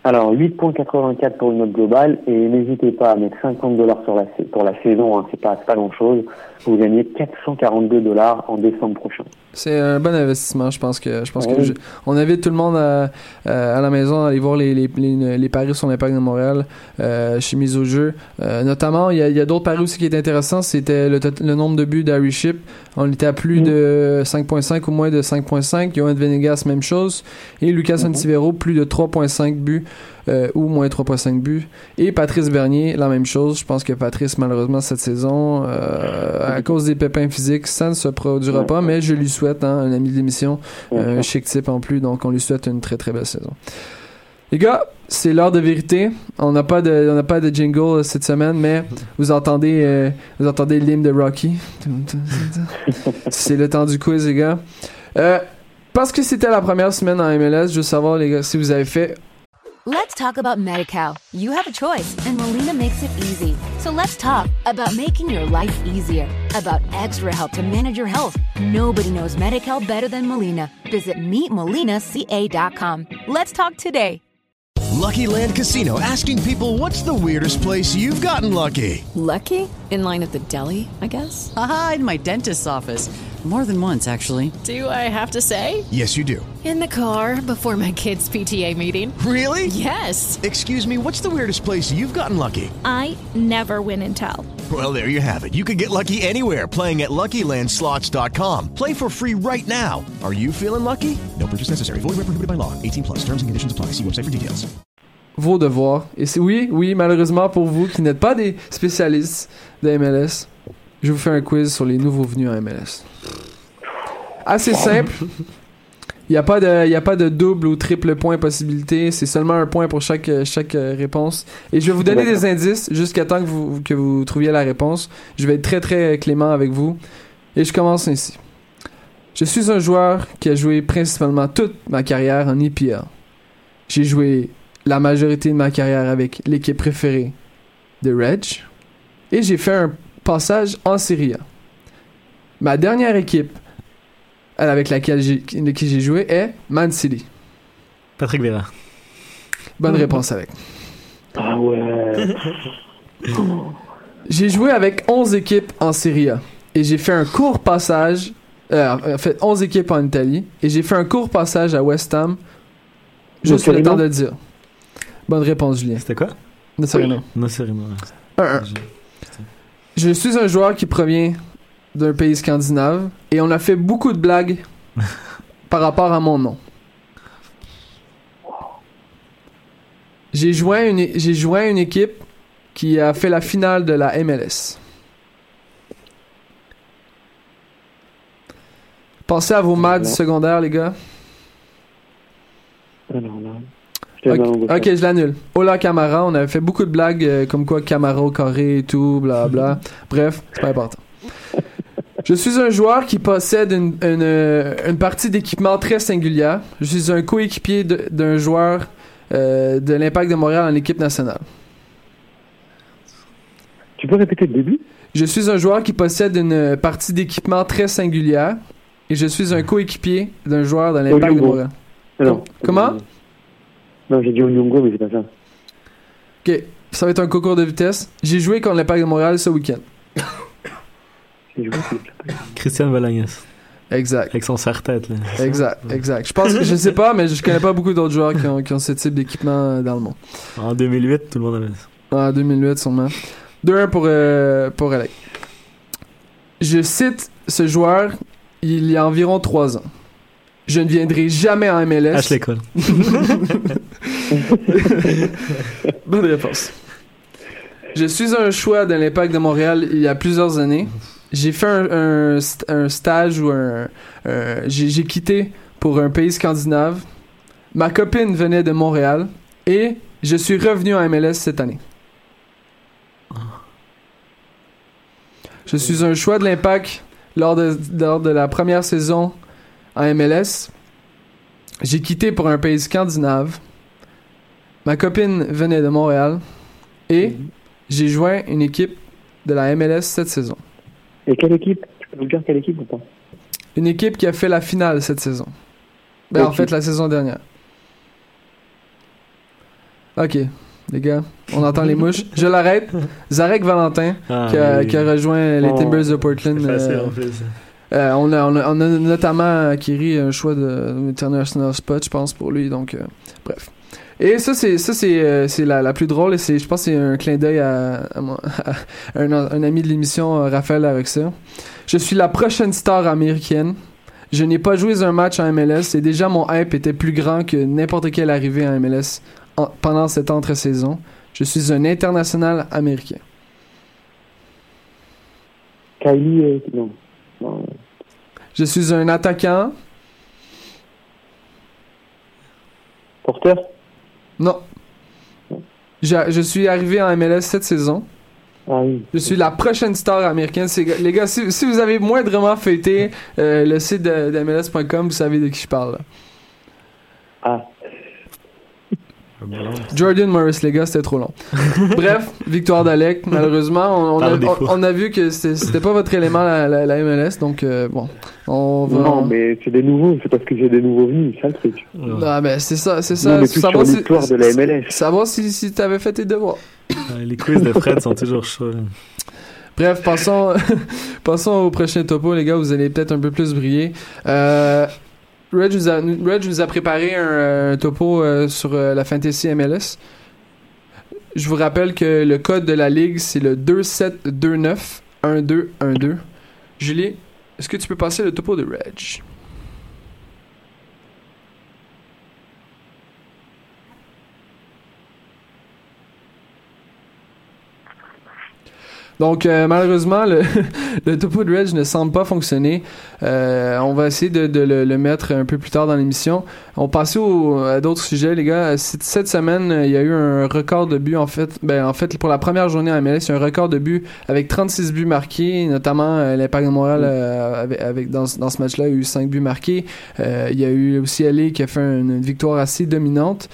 Alors 8.84 pour une note globale et n'hésitez pas à mettre 50 dollars sur la pour la saison, hein, c'est pas c'est pas grand chose. Vous gagnez 442 dollars en décembre prochain. C'est un bon investissement, je pense que je pense que je- on invite tout le monde à, à, la maison à aller voir les, les, les, les paris sur l'impact de Montréal euh, chez Mise au jeu. Euh, notamment, il y a, il y a d'autres paris aussi qui étaient intéressants, c'était le, nombre de buts d'Harry Ship. On était à plus Mm. de 5.5 ou moins de 5.5. Johan Venegas, même chose. Et Lucas Mhm. Antivero, plus de 3.5 buts euh, ou moins 3.5 buts. Et Patrice Bernier, la même chose. Je pense que Patrice, malheureusement, cette saison, euh, à cause des pépins physiques, ça ne se produira pas, mais je lui souhaite, hein, un ami de l'émission, un Ouais. chic type en plus, donc on lui souhaite une très très belle saison. Les gars, c'est l'heure de vérité. On n'a pas de, on n'a pas de jingle euh, cette semaine, mais vous entendez, euh, vous entendez l'hymne de Rocky. c'est le temps du quiz, les gars. Euh, parce que c'était la première semaine en MLS, je veux savoir, les gars, si vous avez fait Let's talk about MediCal. You have a choice, and Molina makes it easy. So let's talk about making your life easier, about extra help to manage your health. Nobody knows MediCal better than Molina. Visit meetmolinaca.com. Let's talk today. Lucky Land Casino asking people what's the weirdest place you've gotten lucky? Lucky? In line at the deli, I guess? Aha, in my dentist's office. More than once, actually. Do I have to say? Yes, you do. In the car before my kids' PTA meeting. Really? Yes. Excuse me, what's the weirdest place you've gotten lucky? I never win and tell. Well, there you have it. You can get lucky anywhere playing at LuckyLandSlots.com. Play for free right now. Are you feeling lucky? No purchase necessary. Void where prohibited by law. 18 plus. Terms and conditions apply. See website for details. vos devoirs. Et c'est oui, oui, malheureusement pour vous qui n'êtes pas des spécialistes de MLS, je vous fais un quiz sur les nouveaux venus en MLS. Assez simple. Il n'y a, pas de- a pas de double ou triple point possibilité. C'est seulement un point pour chaque, chaque euh, réponse. Et je vais vous donner des indices jusqu'à temps que vous, que vous trouviez la réponse. Je vais être très très clément avec vous. Et je commence ainsi. Je suis un joueur qui a joué principalement toute ma carrière en EPL. J'ai joué la majorité de ma carrière avec l'équipe préférée de Reg. Et j'ai fait un passage en Serie A. Ma dernière équipe avec laquelle j'ai, qui qui j'ai joué est Man City. Patrick Vera. Bonne réponse avec. Ah ouais. J'ai joué avec 11 équipes en Serie A. Et j'ai fait un court passage. Euh, en fait, 11 équipes en Italie. Et j'ai fait un court passage à West Ham. Juste le Nocerino? temps de le dire. Bonne réponse, Julien. C'était quoi? Nocerino. Non, c'est Rimo. 1-1. Je suis un joueur qui provient d'un pays scandinave et on a fait beaucoup de blagues par rapport à mon nom. J'ai joint une, j'ai joint une équipe qui a fait la finale de la MLS. Pensez à vos maths secondaires, les gars. Ok, je l'annule. Ola Camara, on avait fait beaucoup de blagues euh, comme quoi Camara au carré et tout, bla bla. Bref, c'est pas important. Je suis un joueur qui possède une, une, euh, une partie d'équipement très singulière. Je suis un coéquipier d'un joueur euh, de l'Impact de Montréal en équipe nationale. Tu peux répéter le début? Je suis un joueur qui possède une partie d'équipement très singulière et je suis un coéquipier d'un joueur de l'Impact de. Montréal. Non. Comment? Non, j'ai dit Onyongo, mais c'est pas ça. Ok, ça va être un concours de vitesse. J'ai joué contre l'Impact de Montréal ce week-end. J'ai joué Christian Valagnas. Exact. Avec son serre-tête, là. Exact, exact. Je pense que je sais pas, mais je connais pas beaucoup d'autres joueurs qui ont, qui ont ce type d'équipement dans le monde. En 2008, tout le monde avait ça. En 2008, sûrement. 2-1 pour, euh, pour Alec. Je cite ce joueur il y a environ 3 ans. Je ne viendrai jamais en MLS. Ashley Cole. Bonne réponse. Je suis un choix de l'Impact de Montréal il y a plusieurs années. J'ai fait un, un st- un stage ou un. un- j'ai quitté pour un pays scandinave. Ma copine venait de Montréal et je suis revenu en MLS cette année. Je suis un choix de l'Impact lors de, lors de la première saison en MLS J'ai quitté pour un pays scandinave. Ma copine venait de Montréal. Et j'ai joint une équipe de la MLS cette saison. Et quelle équipe? Tu peux nous dire quelle équipe ou pas? Une équipe qui a fait la finale cette saison. Ben, en fait, la saison dernière. Ok, les gars, on entend les mouches. Je l'arrête. Zarek Valentin, Ah, qui, a, oui. qui a rejoint les Oh, Timbers de Portland. c'est facile, euh, en plus. Euh, on, a, notamment acquis un choix de International Spot, je pense, pour lui. Donc, euh, bref. Et ça, c'est ça c'est euh, la, la plus drôle et c'est je pense que c'est un clin d'œil à, un, ami de l'émission, euh, Raphaël Laroxa. Je suis la prochaine star américaine. Je n'ai pas joué un match en MLS et déjà mon hype était plus grand que n'importe quelle arrivée en MLS en- pendant cette entre-saison. Je suis un international américain. Kylie, euh, non. Je suis un attaquant. Porteur? Non. Je, je suis arrivé en MLS cette saison. Ah oui. Je suis la prochaine star américaine. Les gars, si, si vous avez moindrement feuilleté euh, le site de, de MLS.com, vous savez de qui je parle. là. Ah. Jordan Morris, les gars, c'était trop long. Bref, victoire d'Alec. Malheureusement, on, on a, on- on a vu que c'était pas votre élément, la, la- la MLS. Donc, euh, bon, on va. Non, mais c'est des nouveaux, c'est parce que j'ai des nouveaux venus, c'est ça le truc. Ah, ben, c'est ça, c'est ça. on est plus Savoir sur si- l'histoire de la MLS. Savoir si, si t'avais fait tes devoirs. Les quiz de Fred sont toujours chauds. Bref, passons, passons au prochain topo, les gars. Vous allez peut-être un peu plus briller. Euh, Reg, nous a, Reg nous a préparé un, un topo euh, sur euh, la Fantasy MLS. Je vous rappelle que le code de la ligue, c'est le 2729 1212. Julie, est-ce que tu peux passer le topo de Reg? Donc euh, malheureusement, le, le topo de Reg ne semble pas fonctionner. Euh, on va essayer de, le, mettre un peu plus tard dans l'émission. On passe au, à d'autres sujets, les gars. Cette, cette semaine, euh, il y a eu un record de buts en fait. Ben en fait, pour la première journée en MLS, il y a un record de buts avec 36 buts marqués, notamment euh, l'Impact de Montréal euh, avec, avec- dans, dans ce match-là, a eu 5 buts marqués. Euh, il y a eu aussi LA qui a fait une victoire assez dominante.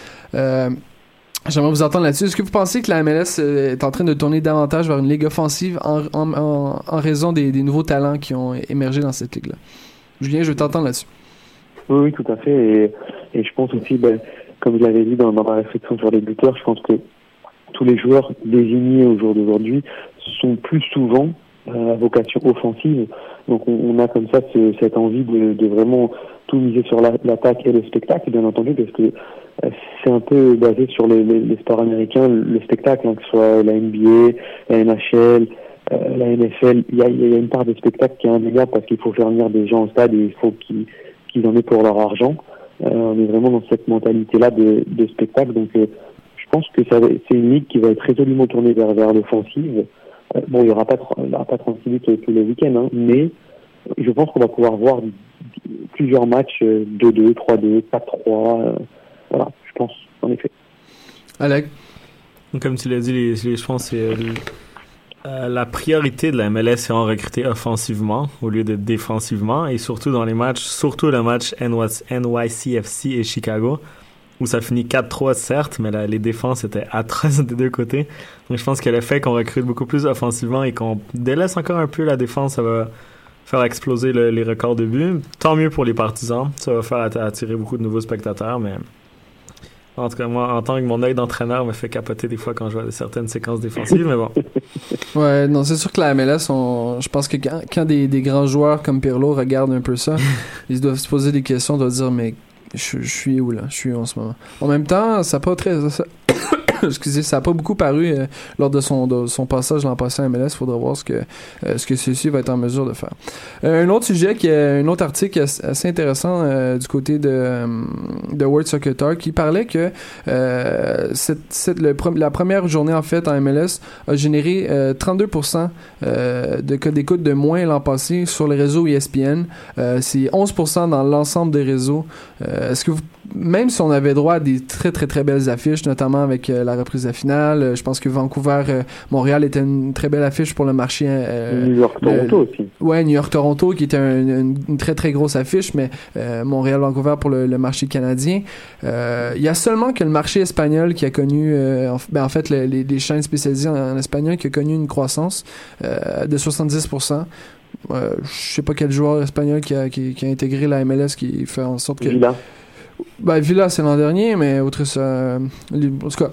J'aimerais vous entendre là-dessus. Est-ce que vous pensez que la MLS euh, est en train de tourner davantage vers une ligue offensive en, en, en- raison des, nouveaux talents qui ont émergé dans cette ligue-là? Julien, je veux t'entendre là-dessus. Oui, oui, tout à fait. Et, je pense aussi, ben, comme je l'avais dit dans, dans ma réflexion sur les buteurs, je pense que tous les joueurs désignés au jour d'aujourd'hui sont plus souvent vocation offensive. Donc on, a comme ça ce- cette envie de, vraiment tout miser sur la- l'attaque et le spectacle, bien entendu, parce que euh, c'est un peu basé sur les, sports américains, le spectacle, hein, que ce soit la NBA, la NHL, euh, la NFL. Il y a, une part de spectacle qui est indéniable parce qu'il faut faire venir des gens au stade et il faut qu'ils en aient pour leur argent. Euh, on est vraiment dans cette mentalité-là de, de spectacle. Donc, je pense que c'est une ligue qui va être résolument tournée vers l'offensive. Euh, bon, il n'y aura pas, il y aura pas 36 buts tous les week-ends, hein, mais je pense qu'on va pouvoir voir plusieurs matchs euh, 2-2, 3-2, 4-3. euh, voilà, je pense, en effet. Alec? Comme tu l'as dit, les, les- je pense que c'est, euh, euh, la priorité de la MLS, c'est en recruter offensivement au lieu de défensivement. Et surtout dans les matchs, surtout le match NY NYCFC et Chicago, où ça finit 4-3 certes, mais la- les défenses étaient atroces des deux côtés. Donc je pense que le fait qu'on recrute beaucoup plus offensivement et qu'on délaisse encore un peu la défense, ça va faire exploser le- les records de buts. Tant mieux pour les partisans. Ça va faire att- attirer beaucoup de nouveaux spectateurs, mais en tout cas, moi, en tant que mon œil d'entraîneur me fait capoter des fois quand je vois certaines séquences défensives, mais bon. Ouais, non, c'est sûr que la MLS, on, je pense que quand, quand des, des grands joueurs comme Pirlo regardent un peu ça, ils doivent se poser des questions, doivent dire, mais je, je suis où là? Je suis où en ce moment? En même temps, ça n'a pas très. excusez, ça a pas beaucoup paru euh, lors de son, son passage l'an passé à MLS. Faudra voir ce que, euh, ce celui-ci va être en mesure de faire. Euh, un autre sujet, qui est, un autre article assez intéressant du côté de, de World Soccer qui parlait que cette, cette- le la première journée en fait en MLS a généré euh, 32% euh, de codes d'écoute de moins l'an passé sur les réseaux E ESPN. C'est 11% dans l'ensemble des réseaux. Est-ce que même si on avait droit à des très très très belles affiches, notamment avec la reprise de la finale. Je pense que Vancouver, euh, Montréal était une très belle affiche pour le marché. euh, New York, le- Toronto aussi. Ouais, New York, Toronto, qui était un- une, une très très grosse affiche, mais euh, Montréal, Vancouver pour le, le marché canadien. Il y a seulement que le marché espagnol qui a connu, en, ben, en fait, le- les, les chaînes spécialisées en, en espagnol qui a connu une croissance de 70%. Euh, je sais pas quel joueur espagnol qui a, qui, qui a intégré la MLS qui fait en sorte que. Villa. Ben, Villa, c'est l'an dernier, mais autre ça. euh, en tout cas.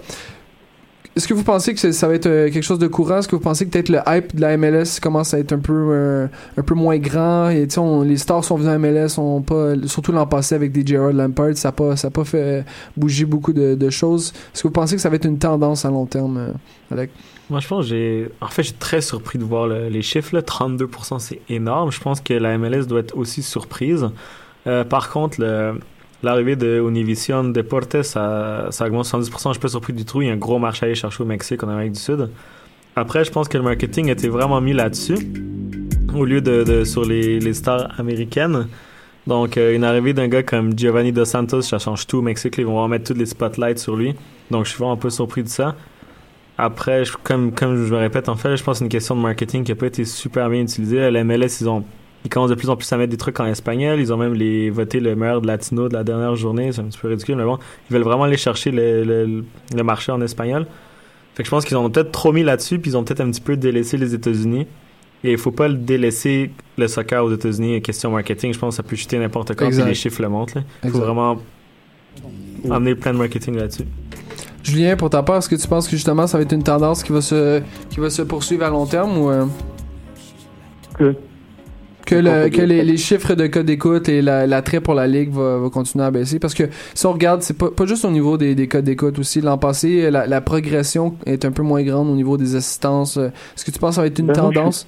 Est-ce que vous pensez que ça va être euh, quelque chose de courant? Est-ce que vous pensez que peut-être le hype de la MLS commence à être un peu euh, un peu moins grand? Et on- les stars sont venus à MLS, on pas, surtout l'an passé avec des Gerard Lampard, ça n'a pas, pas fait bouger beaucoup de, choses. Est-ce que vous pensez que ça va être une tendance à long terme, euh, Alec? Moi, je pense j'ai. En fait, suis très surpris de voir le- les chiffres. Là. 32%, c'est énorme. Je pense que la MLS doit être aussi surprise. Par contre, le- l'arrivée de Univision Deportes, ça, ça augmente 70%. Je suis pas surpris du tout. Il y a un gros marché à aller chercher au Mexique, en Amérique du Sud. Après, je pense que le marketing était vraiment mis là-dessus, au lieu de, sur les, stars américaines. Donc, euh, une arrivée d'un gars comme Giovanni Dos Santos, ça change tout au Mexique. Ils vont vraiment mettre tous les spotlights sur lui. Donc, je suis vraiment un peu surpris de ça. Après, comme, comme je me répète, en fait, je pense que c'est une question de marketing qui n'a pas été super bien utilisée. La MLS, ils ont ils commencent de plus en plus à mettre des trucs en espagnol. Ils ont même les, voté le meilleur de latino de la dernière journée. C'est un petit peu ridicule, mais bon, ils veulent vraiment aller chercher le, le, le marché en espagnol. Fait que je pense qu'ils en ont peut-être trop mis là-dessus, puis ils ont peut-être un petit peu délaissé les États-Unis. Et il faut pas le délaisser le soccer aux États-Unis. Question marketing, je pense que ça peut chuter n'importe quand, puis les chiffres le montrent. Il faut vraiment amener plein de marketing là-dessus. Julien, pour ta part, est-ce que tu penses que justement ça va être une tendance qui va se, qui va se poursuivre à long terme ou. euh, Que que, le- que les, les chiffres de code d'écoute et la- l'attrait pour la ligue va, va continuer à baisser parce que si on regarde c'est pas, pas juste au niveau des, des codes d'écoute aussi l'an passé la, la progression est un peu moins grande au niveau des assistances est-ce que tu penses que ça va être une Ben, moi, je tendance?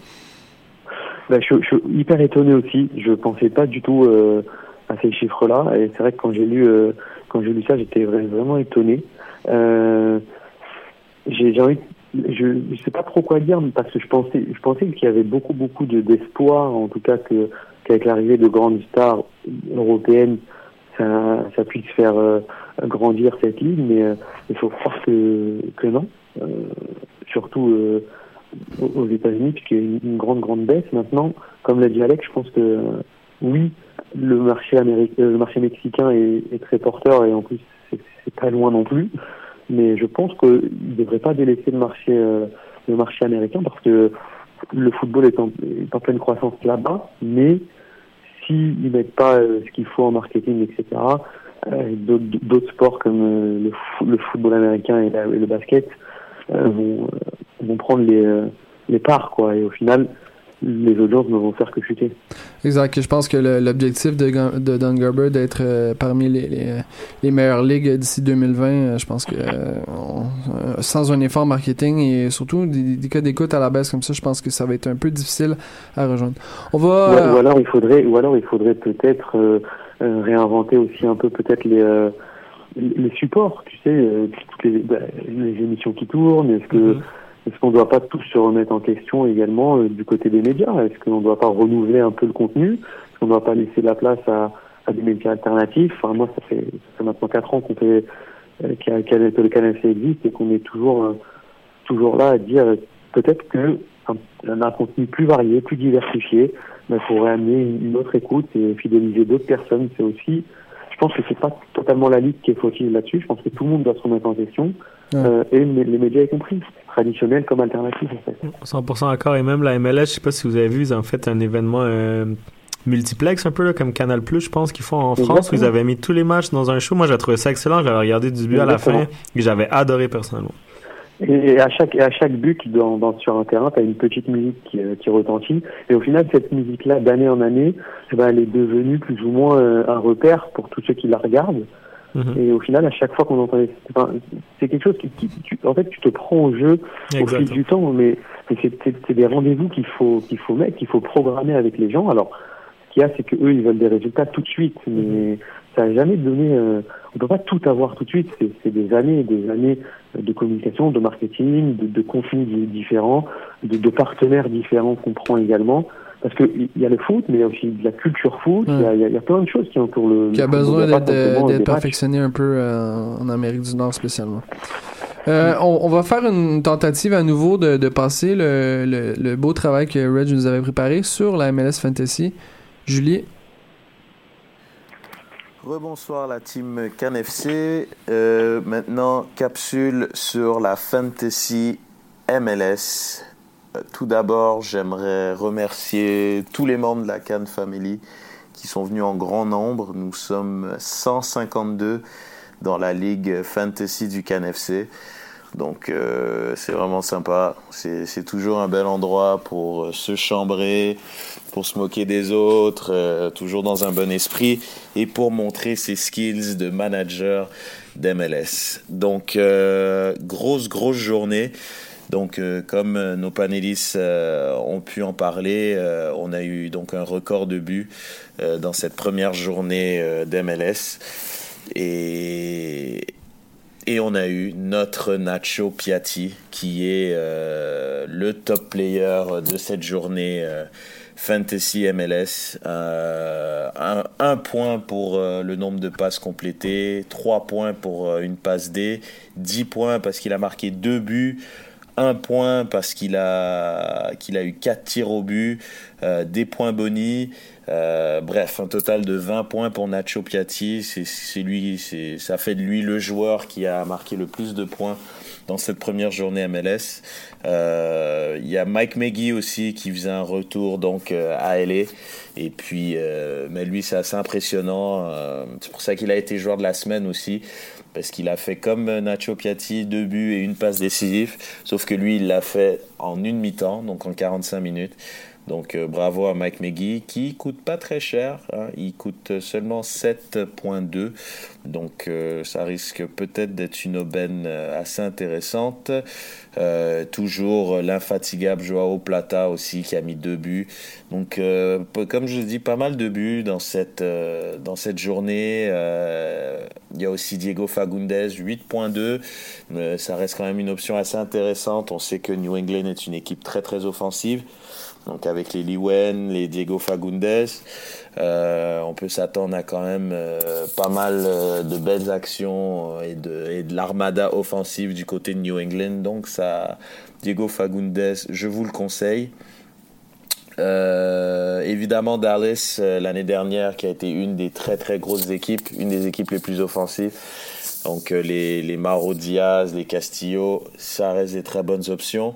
Bah, je, je suis hyper étonné aussi. Je pensais pas du tout euh, à ces chiffres-là. Et c'est vrai que quand j'ai lu, euh, quand j'ai lu ça, j'étais vra- vraiment étonné. Euh, j'ai j'ai envie, je, je sais pas trop quoi dire parce que je pensais, je pensais qu'il y avait beaucoup, beaucoup de d'espoir, en tout cas que qu'avec l'arrivée de grandes stars européennes, ça, puisse faire euh, grandir cette ligue. Mais euh, il faut croire que non. Euh, surtout. Aux États-Unis, puisqu'il y a une, grande, grande baisse. Maintenant, comme l'a dit Alex, je pense que oui, le marché, américain, le marché mexicain est, est très porteur et en plus, c'est pas loin non plus. Mais je pense qu'il ne devrait pas délaisser le marché, euh, le marché américain parce que le football est en, pleine croissance là-bas, mais s'ils ne mettent pas euh, ce qu'il faut en marketing, etc., euh, d'autres sports comme le, fo- le football américain et, le basket vont, vont prendre les, les parts, quoi. Et au final, les audiences ne vont faire que chuter. exact je pense que l'objectif de, de Don Garber d'être euh, parmi les, les, les meilleures ligues d'ici 2020 euh, je pense que euh, on- sans un effort marketing et surtout des, des cas d'écoute à la baisse comme ça je pense que ça va être un peu difficile à rejoindre on va Ou, ou alors il faudrait, ou alors il faudrait peut-être réinventer aussi un peu peut-être les les supports, tu sais, toutes les, bah, les émissions qui tournent. Est-ce que Mhm. Est-ce qu'on ne doit pas tous se remettre en question également euh, du côté des médias? Est-ce qu'on ne doit pas renouveler un peu le contenu? Est-ce qu'on ne doit pas laisser la place à, des médias alternatifs? Enfin, moi, ça fait, ça fait maintenant quatre ans qu'on fait euh, que le canal existe et qu'on est toujours euh, toujours là à dire peut-être que un, contenu plus varié, plus diversifié, ben, pourrait amener une, une autre écoute et fidéliser d'autres personnes. C'est aussi, je pense que c'est pas totalement la ligue qui est fautive là-dessus. Je pense que tout le monde doit se remettre en question Ouais. euh, et les, médias y compris, traditionnels comme alternatifs en fait. 100% d'accord. Et même la MLS, je sais pas si vous avez vu, ils ont fait un événement euh, multiplex, un peu là, comme Canal Plus, je pense qu'ils font en France, où ils avaient mis tous les matchs dans un show. Moi, j'ai trouvé ça excellent. Je l'avais regardé du début à la fin et j'avais adoré personnellement. Et, à chaque à chaque but dans, dans, sur un terrain, tu as une petite musique qui, euh, qui retentit. Et au final, cette musique-là, d'année en année, eh ben, elle est devenue plus ou moins euh, un repère pour tous ceux qui la regardent. Mhm. Et au final, à chaque fois qu'on entend, enfin, c'est quelque chose qui, qui tu- en fait, tu te prends au jeu au fil du temps, mais, mais c'est- des rendez-vous qu'il faut qu'il faut mettre, qu'il faut programmer avec les gens. Alors, ce qu'il y a, c'est que eux, ils veulent des résultats tout de suite, mais ça n'a jamais donné. Euh, on peut pas tout avoir tout de suite. C'est des années, et des années de communication, de marketing, de, de di- différents, de, de partenaires différents qu'on prend également. Parce que il y a le foot, mais il y a aussi de la culture foot. Il y a- y, y plein de choses qui entourent le. qui a besoin d'être perfectionné un peu euh, en Amérique du Nord spécialement Euh, on, on va faire une tentative à nouveau de, de passer le, le, le beau travail que Reg nous avait préparé sur la MLS Fantasy. Julie, Rebonsoir la team CanFC. Euh, maintenant, capsule sur la Fantasy MLS. Euh, Tout d'abord, j'aimerais remercier tous les membres de la Can Family qui sont venus en grand nombre. Nous sommes 152 dans la ligue Fantasy du CanFC. Donc euh, c'est vraiment sympa. C'est toujours un bel endroit pour euh, se chambrer, pour se moquer des autres, euh, toujours dans un bon esprit et pour montrer ses skills de manager d'MLS. Donc grosse grosse journée. Donc comme nos panélistes ont pu en parler, on a eu donc un record de buts dans cette première journée d'MLS. Et, et on a eu notre Nacho Piatti, qui est euh, le top player de cette journée euh, Fantasy MLS. Euh, un, point pour euh, le nombre de passes complétées, trois points pour euh, une passe D, 10 points parce qu'il a marqué deux buts. Un point parce qu'il a, qu'il a eu quatre tirs au but, euh, des points bonis, euh, bref, un total de 20 points pour Nacho Piatti. C'est lui, ça fait de lui le joueur qui a marqué le plus de points dans cette première journée MLS. Euh, Il y a Mike Maggie aussi qui faisait un retour donc euh, à LA. Et puis, euh, mais lui, c'est assez impressionnant. C'est pour ça qu'il a été joueur de la semaine aussi. Parce qu'il a fait comme Nacho Piatti, deux buts et une passe décisive. Sauf que lui, il l'a fait en une mi-temps, donc en 45 minutes. Donc euh, bravo à Mike McGee qui coûte pas très cher, hein. il coûte seulement 7.2 donc euh, ça risque peut-être d'être une aubaine euh, assez intéressante. Toujours l'infatigable Joao Plata aussi qui a mis deux buts. Donc comme je dis pas mal de buts dans cette dans cette journée. Il y a aussi Diego Fagundes 8.2 Euh, ça reste quand même une option assez intéressante. On sait que New England est une équipe très très offensive. Donc avec les Liwen, les Diego Fagundes, euh, on peut s'attendre à quand même euh, pas mal euh, de belles actions et de, l'armada offensive du côté de New England. Donc ça, Diego Fagundes, je vous le conseille. Évidemment Dallas l'année dernière qui a été une des très très grosses équipes, une des équipes les plus offensives. Donc les, les Diaz, les Castillo, ça reste des très bonnes options.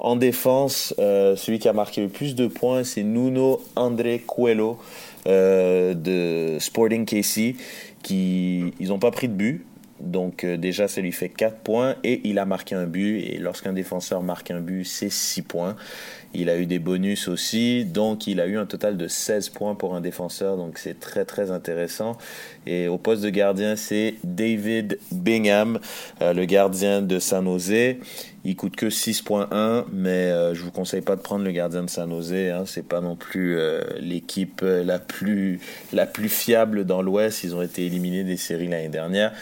En défense, euh, celui qui a marqué le plus de points, c'est Nuno André Coelho euh, de Sporting KC. Qui, ils n'ont pas pris de but, donc euh, déjà ça lui fait 4 points et il a marqué un but. Et lorsqu'un défenseur marque un but, c'est 6 points. Il a eu des bonus aussi, donc il a eu un total de 16 points pour un défenseur, donc c'est très très intéressant. Et au poste de gardien, c'est David Bingham, euh, le gardien de San Jose. Il coûte que 6.1, mais euh, je vous conseille pas de prendre le gardien de San Jose. Hein. C'est pas non plus euh, l'équipe la plus la plus fiable dans l'Ouest. Ils ont été éliminés des séries l'année dernière.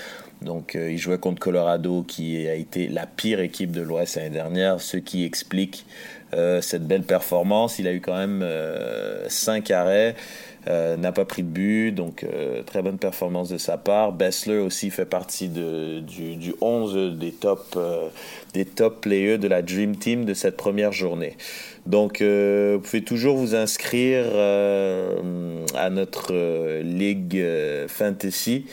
Donc, euh, il jouait contre Colorado, qui a été la pire équipe de l'Ouest l'année dernière, ce qui explique euh, cette belle performance. Il a eu quand même 5 arrêts, euh, n'a pas pris de but, donc euh, très bonne performance de sa part. Bessler aussi fait partie du, du 11 des top, euh, top players de la Dream Team de cette première journée. Donc, euh, vous pouvez toujours vous inscrire euh, à notre euh, ligue euh, fantasy.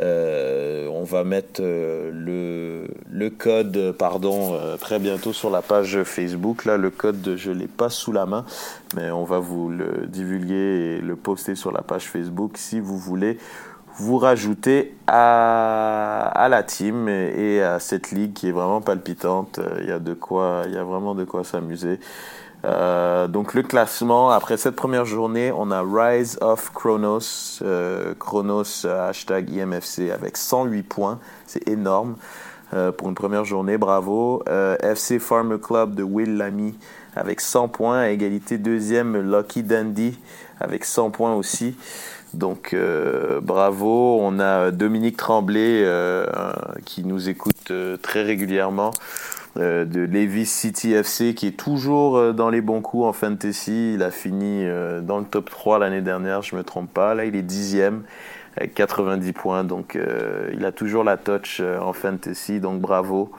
Euh, on va mettre euh, le, code, pardon, euh, très bientôt sur la page Facebook. Là, le code, je l'ai pas sous la main, mais on va vous le divulguer et le poster sur la page Facebook si vous voulez vous rajouter à, la team et, à cette ligue qui est vraiment palpitante. Il y a vraiment de quoi s'amuser. Euh, donc le classement, après cette première journée, on a Rise of Chronos, euh, Chronos euh, hashtag IMFC avec 108 points, c'est énorme euh, pour une première journée, bravo. FC Farmer Club de Will Lamy avec 100 points, égalité deuxième Lucky Dandy avec 100 points aussi. Donc bravo, on a Dominique Tremblay qui nous écoute très régulièrement euh, de Levis City FC qui est toujours euh, dans les bons coups en fantasy. Il a fini euh, dans le top 3 l'année dernière, je me trompe pas. Là, il est dixième avec 90 points. Donc, il a toujours la touch en fantasy. Donc, bravo.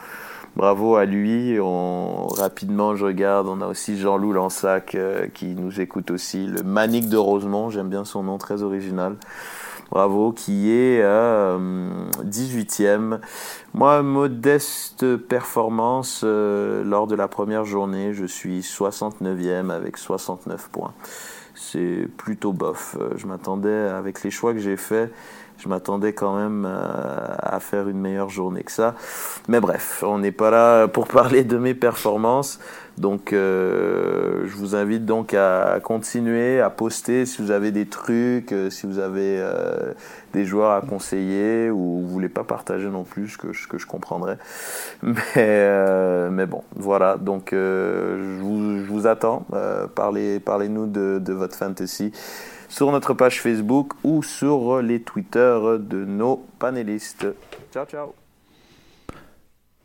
Bravo à lui. Rapidement, je regarde. On a aussi Jean-Loup Lansac qui nous écoute aussi. Le Manic de Rosemont. J'aime bien son nom, très original. Bravo, qui est à 18e. Moi, modeste performance euh, lors de la première journée. Je suis 69e avec 69 points. C'est plutôt bof. Euh, Je m'attendais, avec les choix que j'ai faits, je m'attendais quand même euh, à faire une meilleure journée que ça. Mais bref, on n'est pas là pour parler de mes performances. Donc, euh, je vous invite donc à continuer à poster si vous avez des trucs, euh, si vous avez euh, des joueurs à conseiller ou vous voulez pas partager non plus, ce que, je comprendrais. Mais, bon, voilà. Donc, je, vous, attends. Parlez, parlez-nous de, de votre fantasy sur notre page Facebook ou sur les Twitter de nos panélistes. Ciao, ciao.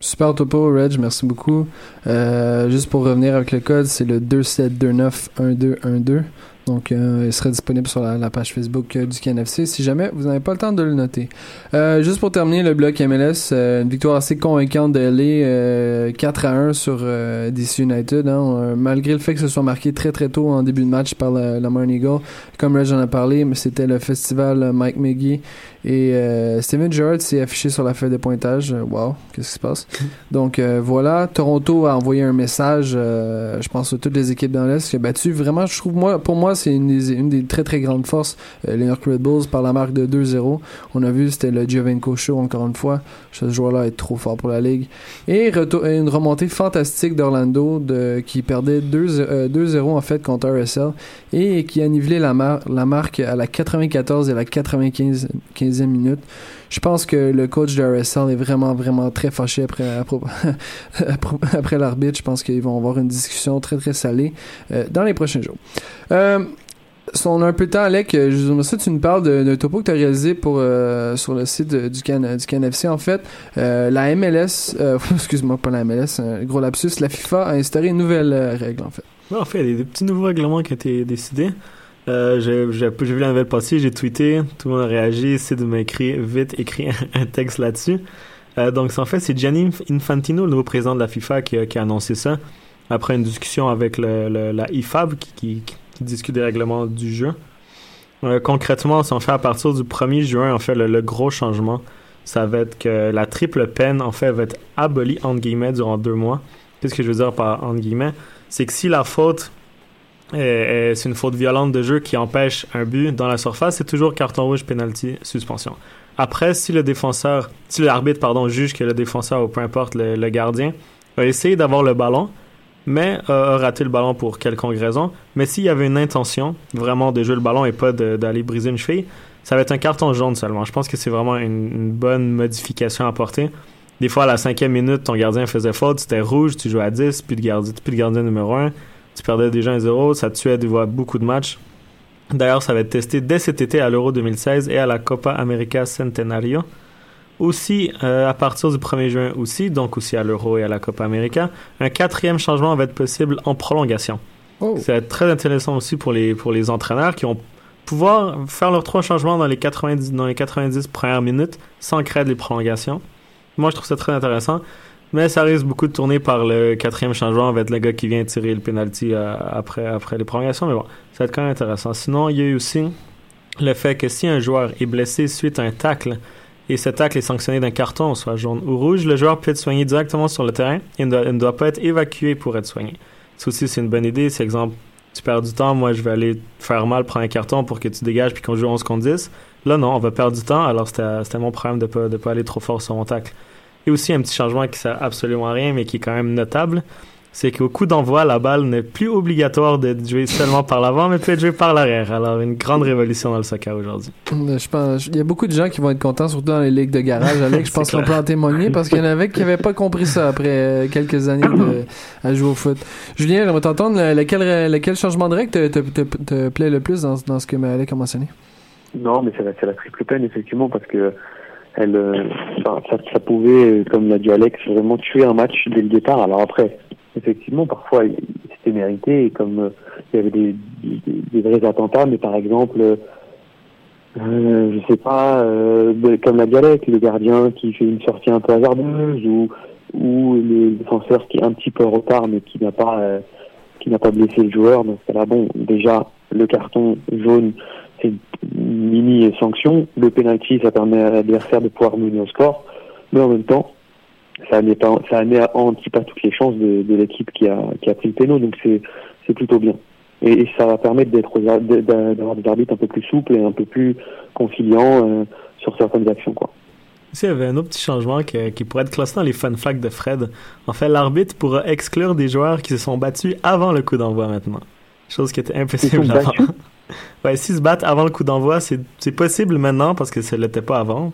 Super topo, Reg, merci beaucoup. Euh, juste pour revenir avec le code, c'est le 27291212. Donc, euh, il sera disponible sur la, la page Facebook euh, du KNFC si jamais vous n'avez pas le temps de le noter. Euh, juste pour terminer le bloc MLS, euh, une victoire assez convaincante de LA, euh, 4 à 1 sur euh, DC United. hein. Euh, malgré le fait que ce soit marqué très très tôt en début de match par le, le Marne Eagle. Comme Reg en a parlé, mais c'était le festival euh, Mike McGee. Et euh, Steven Gerrard s'est affiché sur la feuille de pointage. Euh, Wow, qu'est-ce qui se passe? Donc euh, voilà, Toronto a envoyé un message, euh, je pense à toutes les équipes dans l'Est, qui a battu. Vraiment, je trouve, moi, pour moi, c'est une des, très très grandes forces, euh, les Red Bulls, par la marque de 2-0. On a vu, c'était le Giovenco Show, encore une fois. Ce joueur-là est trop fort pour la Ligue. Et une remontée fantastique d'Orlando, qui perdait 2 euh, 2-0 en fait contre RSL, et qui a nivelé la, la marque à la 94 et la 95 15e minute. Je pense que le coach de RSL est vraiment, vraiment très fâché après, après l'arbitre. Je pense qu'ils vont avoir une discussion très, très salée euh, dans les prochains jours. Euh, on a un peu de temps, Alec, euh, je voudrais ça tu nous parles d'un topo que tu as réalisé pour, euh, sur le site du, Can, CanFC. En fait, la MLS, euh, excuse-moi, pas la MLS, un gros lapsus, la FIFA a instauré une nouvelle règle, en fait. En fait, il y a des petits nouveaux règlements qui ont été décidés. Euh, j'ai vu la nouvelle passer, j'ai tweeté, tout le monde a réagi, Sid m'a écrit vite écrit un texte là-dessus. Euh, donc, en fait, c'est Gianni Infantino, le nouveau président de la FIFA, qui, a- annoncé ça après une discussion avec la IFAB qui, discute des règlements du jeu. Euh, concrètement, c'est en fait à partir du 1er juin, en fait, le, le gros changement, ça va être que la triple peine, en fait, va être abolie, entre guillemets, durant deux mois. Qu'est-ce que je veux dire par entre guillemets? C'est que si la faute est- est- c'est une faute violente de jeu qui empêche un but dans la surface, c'est toujours carton rouge, penalty, suspension. Après, si le défenseur, si l'arbitre, pardon, juge que le défenseur ou peu importe le, le gardien a essayé d'avoir le ballon, mais a, raté le ballon pour quelconque raison, mais s'il y avait une intention vraiment de jouer le ballon et pas d'aller briser une cheville, ça va être un carton jaune seulement. Je pense que c'est vraiment une, bonne modification à apporter. Des fois, à la cinquième minute, ton gardien faisait faute, c'était rouge, tu jouais à 10, plus de gardien, plus de gardien numéro 1, tu perdais déjà 1-0, ça tuait beaucoup de matchs. D'ailleurs, ça va être testé dès cet été à l'Euro 2016 et à la Copa América Centenario. Aussi, euh, à partir du 1er juin aussi, donc aussi à l'Euro et à la Copa América, un quatrième changement va être possible en prolongation. Oh. Ça va être très intéressant aussi pour les, pour les entraîneurs qui vont pouvoir faire leurs trois changements dans les 90, dans les 90 premières minutes sans créer des prolongations. Moi, je trouve ça très intéressant. Mais ça risque beaucoup de tourner par le quatrième changement avec le gars qui vient tirer le penalty euh, après, après les prolongations. Mais bon, ça va être quand même intéressant. Sinon, il y a eu aussi le fait que si un joueur est blessé suite à un tacle et ce tacle est sanctionné d'un carton, soit jaune ou rouge, le joueur peut être soigné directement sur le terrain et ne doit, ne pas être évacué pour être soigné. Ça aussi, c'est une bonne idée. C'est exemple, tu perds du temps, moi je vais aller faire mal, prendre un carton pour que tu dégages puis qu'on joue 11 contre 10. Là, non, on va perdre du temps, alors c'était mon problème de pas, de pas aller trop fort sur mon tacle. Et aussi un petit changement qui sert absolument à rien, mais qui est quand même notable, c'est qu'au coup d'envoi, la balle n'est plus obligatoire d'être jouée seulement par l'avant, mais peut être jouée par l'arrière. Alors, une grande révolution dans le soccer aujourd'hui. Euh, Je pense, il y a beaucoup de gens qui vont être contents, surtout dans les ligues de garage, Alex. Je pense qu'on peut en témoigner parce qu'il y en avait qui n'avaient pas compris ça après euh, quelques années de, à jouer au foot. Julien, j'aimerais t'entendre. le- Lequel, lequel changement de règle te, te, te, te plaît le plus dans, dans ce que Alec a mentionné? Non, mais c'est la, c'est la triple peine, effectivement, parce que elle, euh, ça, ça pouvait, euh, comme l'a dit Alex, vraiment tuer un match dès le départ. Alors après, effectivement, parfois, c'était mérité, comme euh, il y avait des, des, des vrais attentats, mais par exemple, euh, euh, je sais pas, euh, comme la galette, le gardien qui fait une sortie un peu hasardeuse ou ou le défenseur qui est un petit peu en retard mais qui n'a pas qui n'a pas blessé le joueur. Ce cas-là, bon, déjà le carton jaune mini sanction. Le penalty ça permet à l'adversaire de pouvoir mener au score, mais en même temps ça n'est pas ça anéantit pas toutes les chances de, l'équipe qui a qui a pris le péno donc c'est c'est plutôt bien et, ça va permettre d'être d'avoir des arbitres un peu plus souples et un peu plus conciliants euh, sur certaines actions quoi. Il y avait un autre petit changement qui pourrait être classé dans les fun facts de Fred. En fait, l'arbitre pourra exclure des joueurs qui se sont battus avant le coup d'envoi maintenant. Chose qui était impossible avant. ouais, s'ils se battent avant le coup d'envoi, c'est c'est possible maintenant parce que ça l'était pas avant.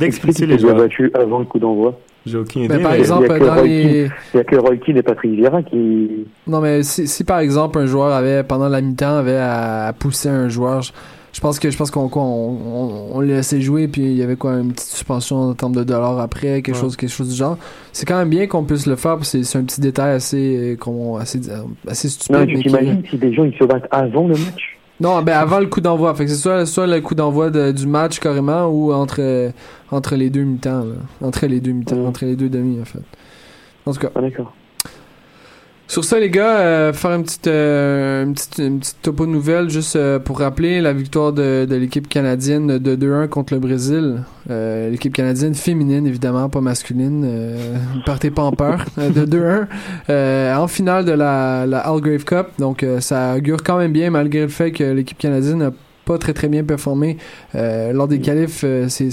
Explique les joueurs. battus avant le coup d'envoi? J'ai aucune idée. par mais- exemple, il y a les- a que Roy Keane et Patrick Vieira qui Non, mais si, si par exemple un joueur avait, pendant la mi-temps, avait à, à pousser un joueur, je, je pense que je pense qu'on quoi, on, on, on laissait jouer puis il y avait quoi une petite suspension en termes de dollars après, quelque Ouais. chose quelque chose du genre. C'est quand même bien qu'on puisse le faire, parce que c'est c'est un petit détail assez euh, qu'on assez assez stupide. Non, mais tu qui- t'imagines si des gens ils se battent avant le match? Non, ben avant le coup d'envoi. Fait que c'est soit, soit le coup d'envoi de- du match carrément ou entre, euh, entre les deux mi-temps. là. Entre les deux mi-temps, entre les deux demi en fait. En tout cas. Ah, d'accord. Sur ça, les gars, euh, faire une petite, euh, une petite, une topo nouvelle juste euh, pour rappeler la victoire de, de l'équipe canadienne de 2-1 contre le Brésil. Euh, l'équipe canadienne féminine, évidemment, pas masculine. Euh, partez pas en peur. euh, de 2-1 euh, en finale de la, la Algrave Cup. Donc, ça augure quand même bien malgré le fait que l'équipe canadienne n'a pas très très bien performé lors des qualifs. c'est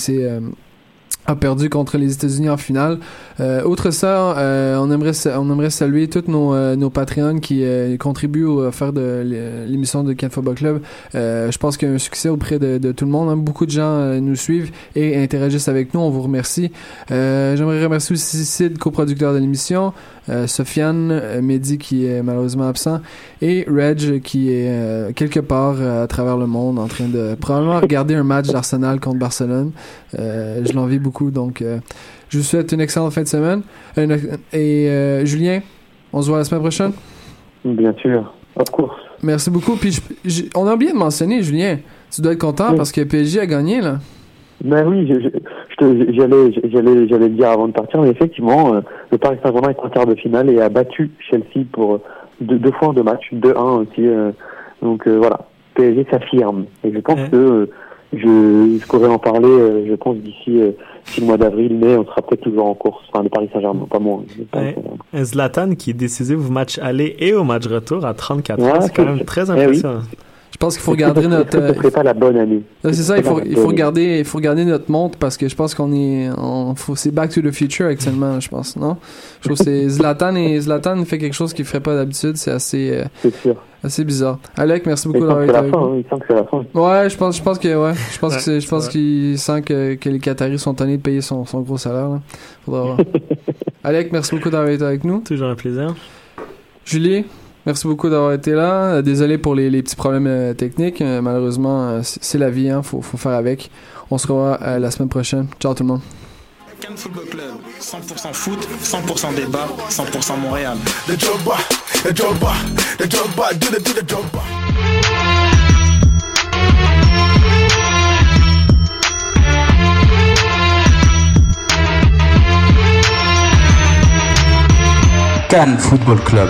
a perdu contre les États-Unis en finale. Euh, outre ça, euh, on aimerait on aimerait saluer tous nos euh, nos Patreons qui euh, contribuent au- à faire de l'é- l'émission de Can Football Club. Euh, je pense qu'il y a un succès auprès de, de tout le monde. hein. Beaucoup de gens euh, nous suivent et interagissent avec nous. On vous remercie. J'aimerais remercier aussi Sid, coproducteur de l'émission, Sofiane, euh, Mehdi qui est malheureusement absent et Reg qui est euh, quelque part euh, à travers le monde en train de probablement regarder un match d'Arsenal contre Barcelone. Euh, je l'envie beaucoup, donc euh, je vous souhaite une excellente fin de semaine. Et euh, Julien, on se voit la semaine prochaine? Bien sûr, of course. Merci beaucoup. Puis je- je- on a oublié de mentionner, Julien, tu dois être content Oui. parce que PSG a gagné là. Ben oui, je- je- je j'allais j'allais j'allais le dire avant de partir, mais effectivement, euh, le Paris Saint-Germain est en quart de finale et a battu Chelsea pour euh, deux, deux fois en deux matchs, 2-1 aussi. euh, donc euh, voilà, PSG s'affirme. Et je pense Ouais. que euh, je, je pourrais en parler, euh, je pense, d'ici euh, le mois d'avril, mais on sera peut-être toujours en course. Enfin, le Paris Saint-Germain, pas moi. Ouais. Zlatan qui est décisif au match aller et au match retour à 34 Ouais, ans, c'est quand même très eh oui. Je pense qu'il faut regarder notre. Euh, serait pas la bonne année c'est ça, il faut, il faut regarder, il faut regarder notre montre parce que je pense qu'on est, on, faut, c'est Back to the Future actuellement, je pense, non? Je trouve que c'est Zlatan et Zlatan fait quelque chose qu'il ferait pas d'habitude, c'est assez, euh, C'est sûr. assez bizarre. Alec, merci Il beaucoup d'avoir c'est été la avec fin, nous. hein, il sent que c'est la fin. Ouais, je pense, je pense que, ouais, je pense Ouais, que c'est, je pense qu'il sent que, que les Qataris sont tannés de payer son, son gros salaire, là. Faudra voir. Alec, merci beaucoup d'avoir été avec nous. Toujours un plaisir. Julie, merci beaucoup d'avoir été là. Euh, Désolé pour les, les petits problèmes euh, techniques. Euh, malheureusement, euh, c'est la vie, hein. Faut, faut faire avec. On se revoit euh, la semaine prochaine. Ciao tout le monde. Cannes Football Club, 100% foot, 100% débat, 100% Montréal. Cannes Football Club.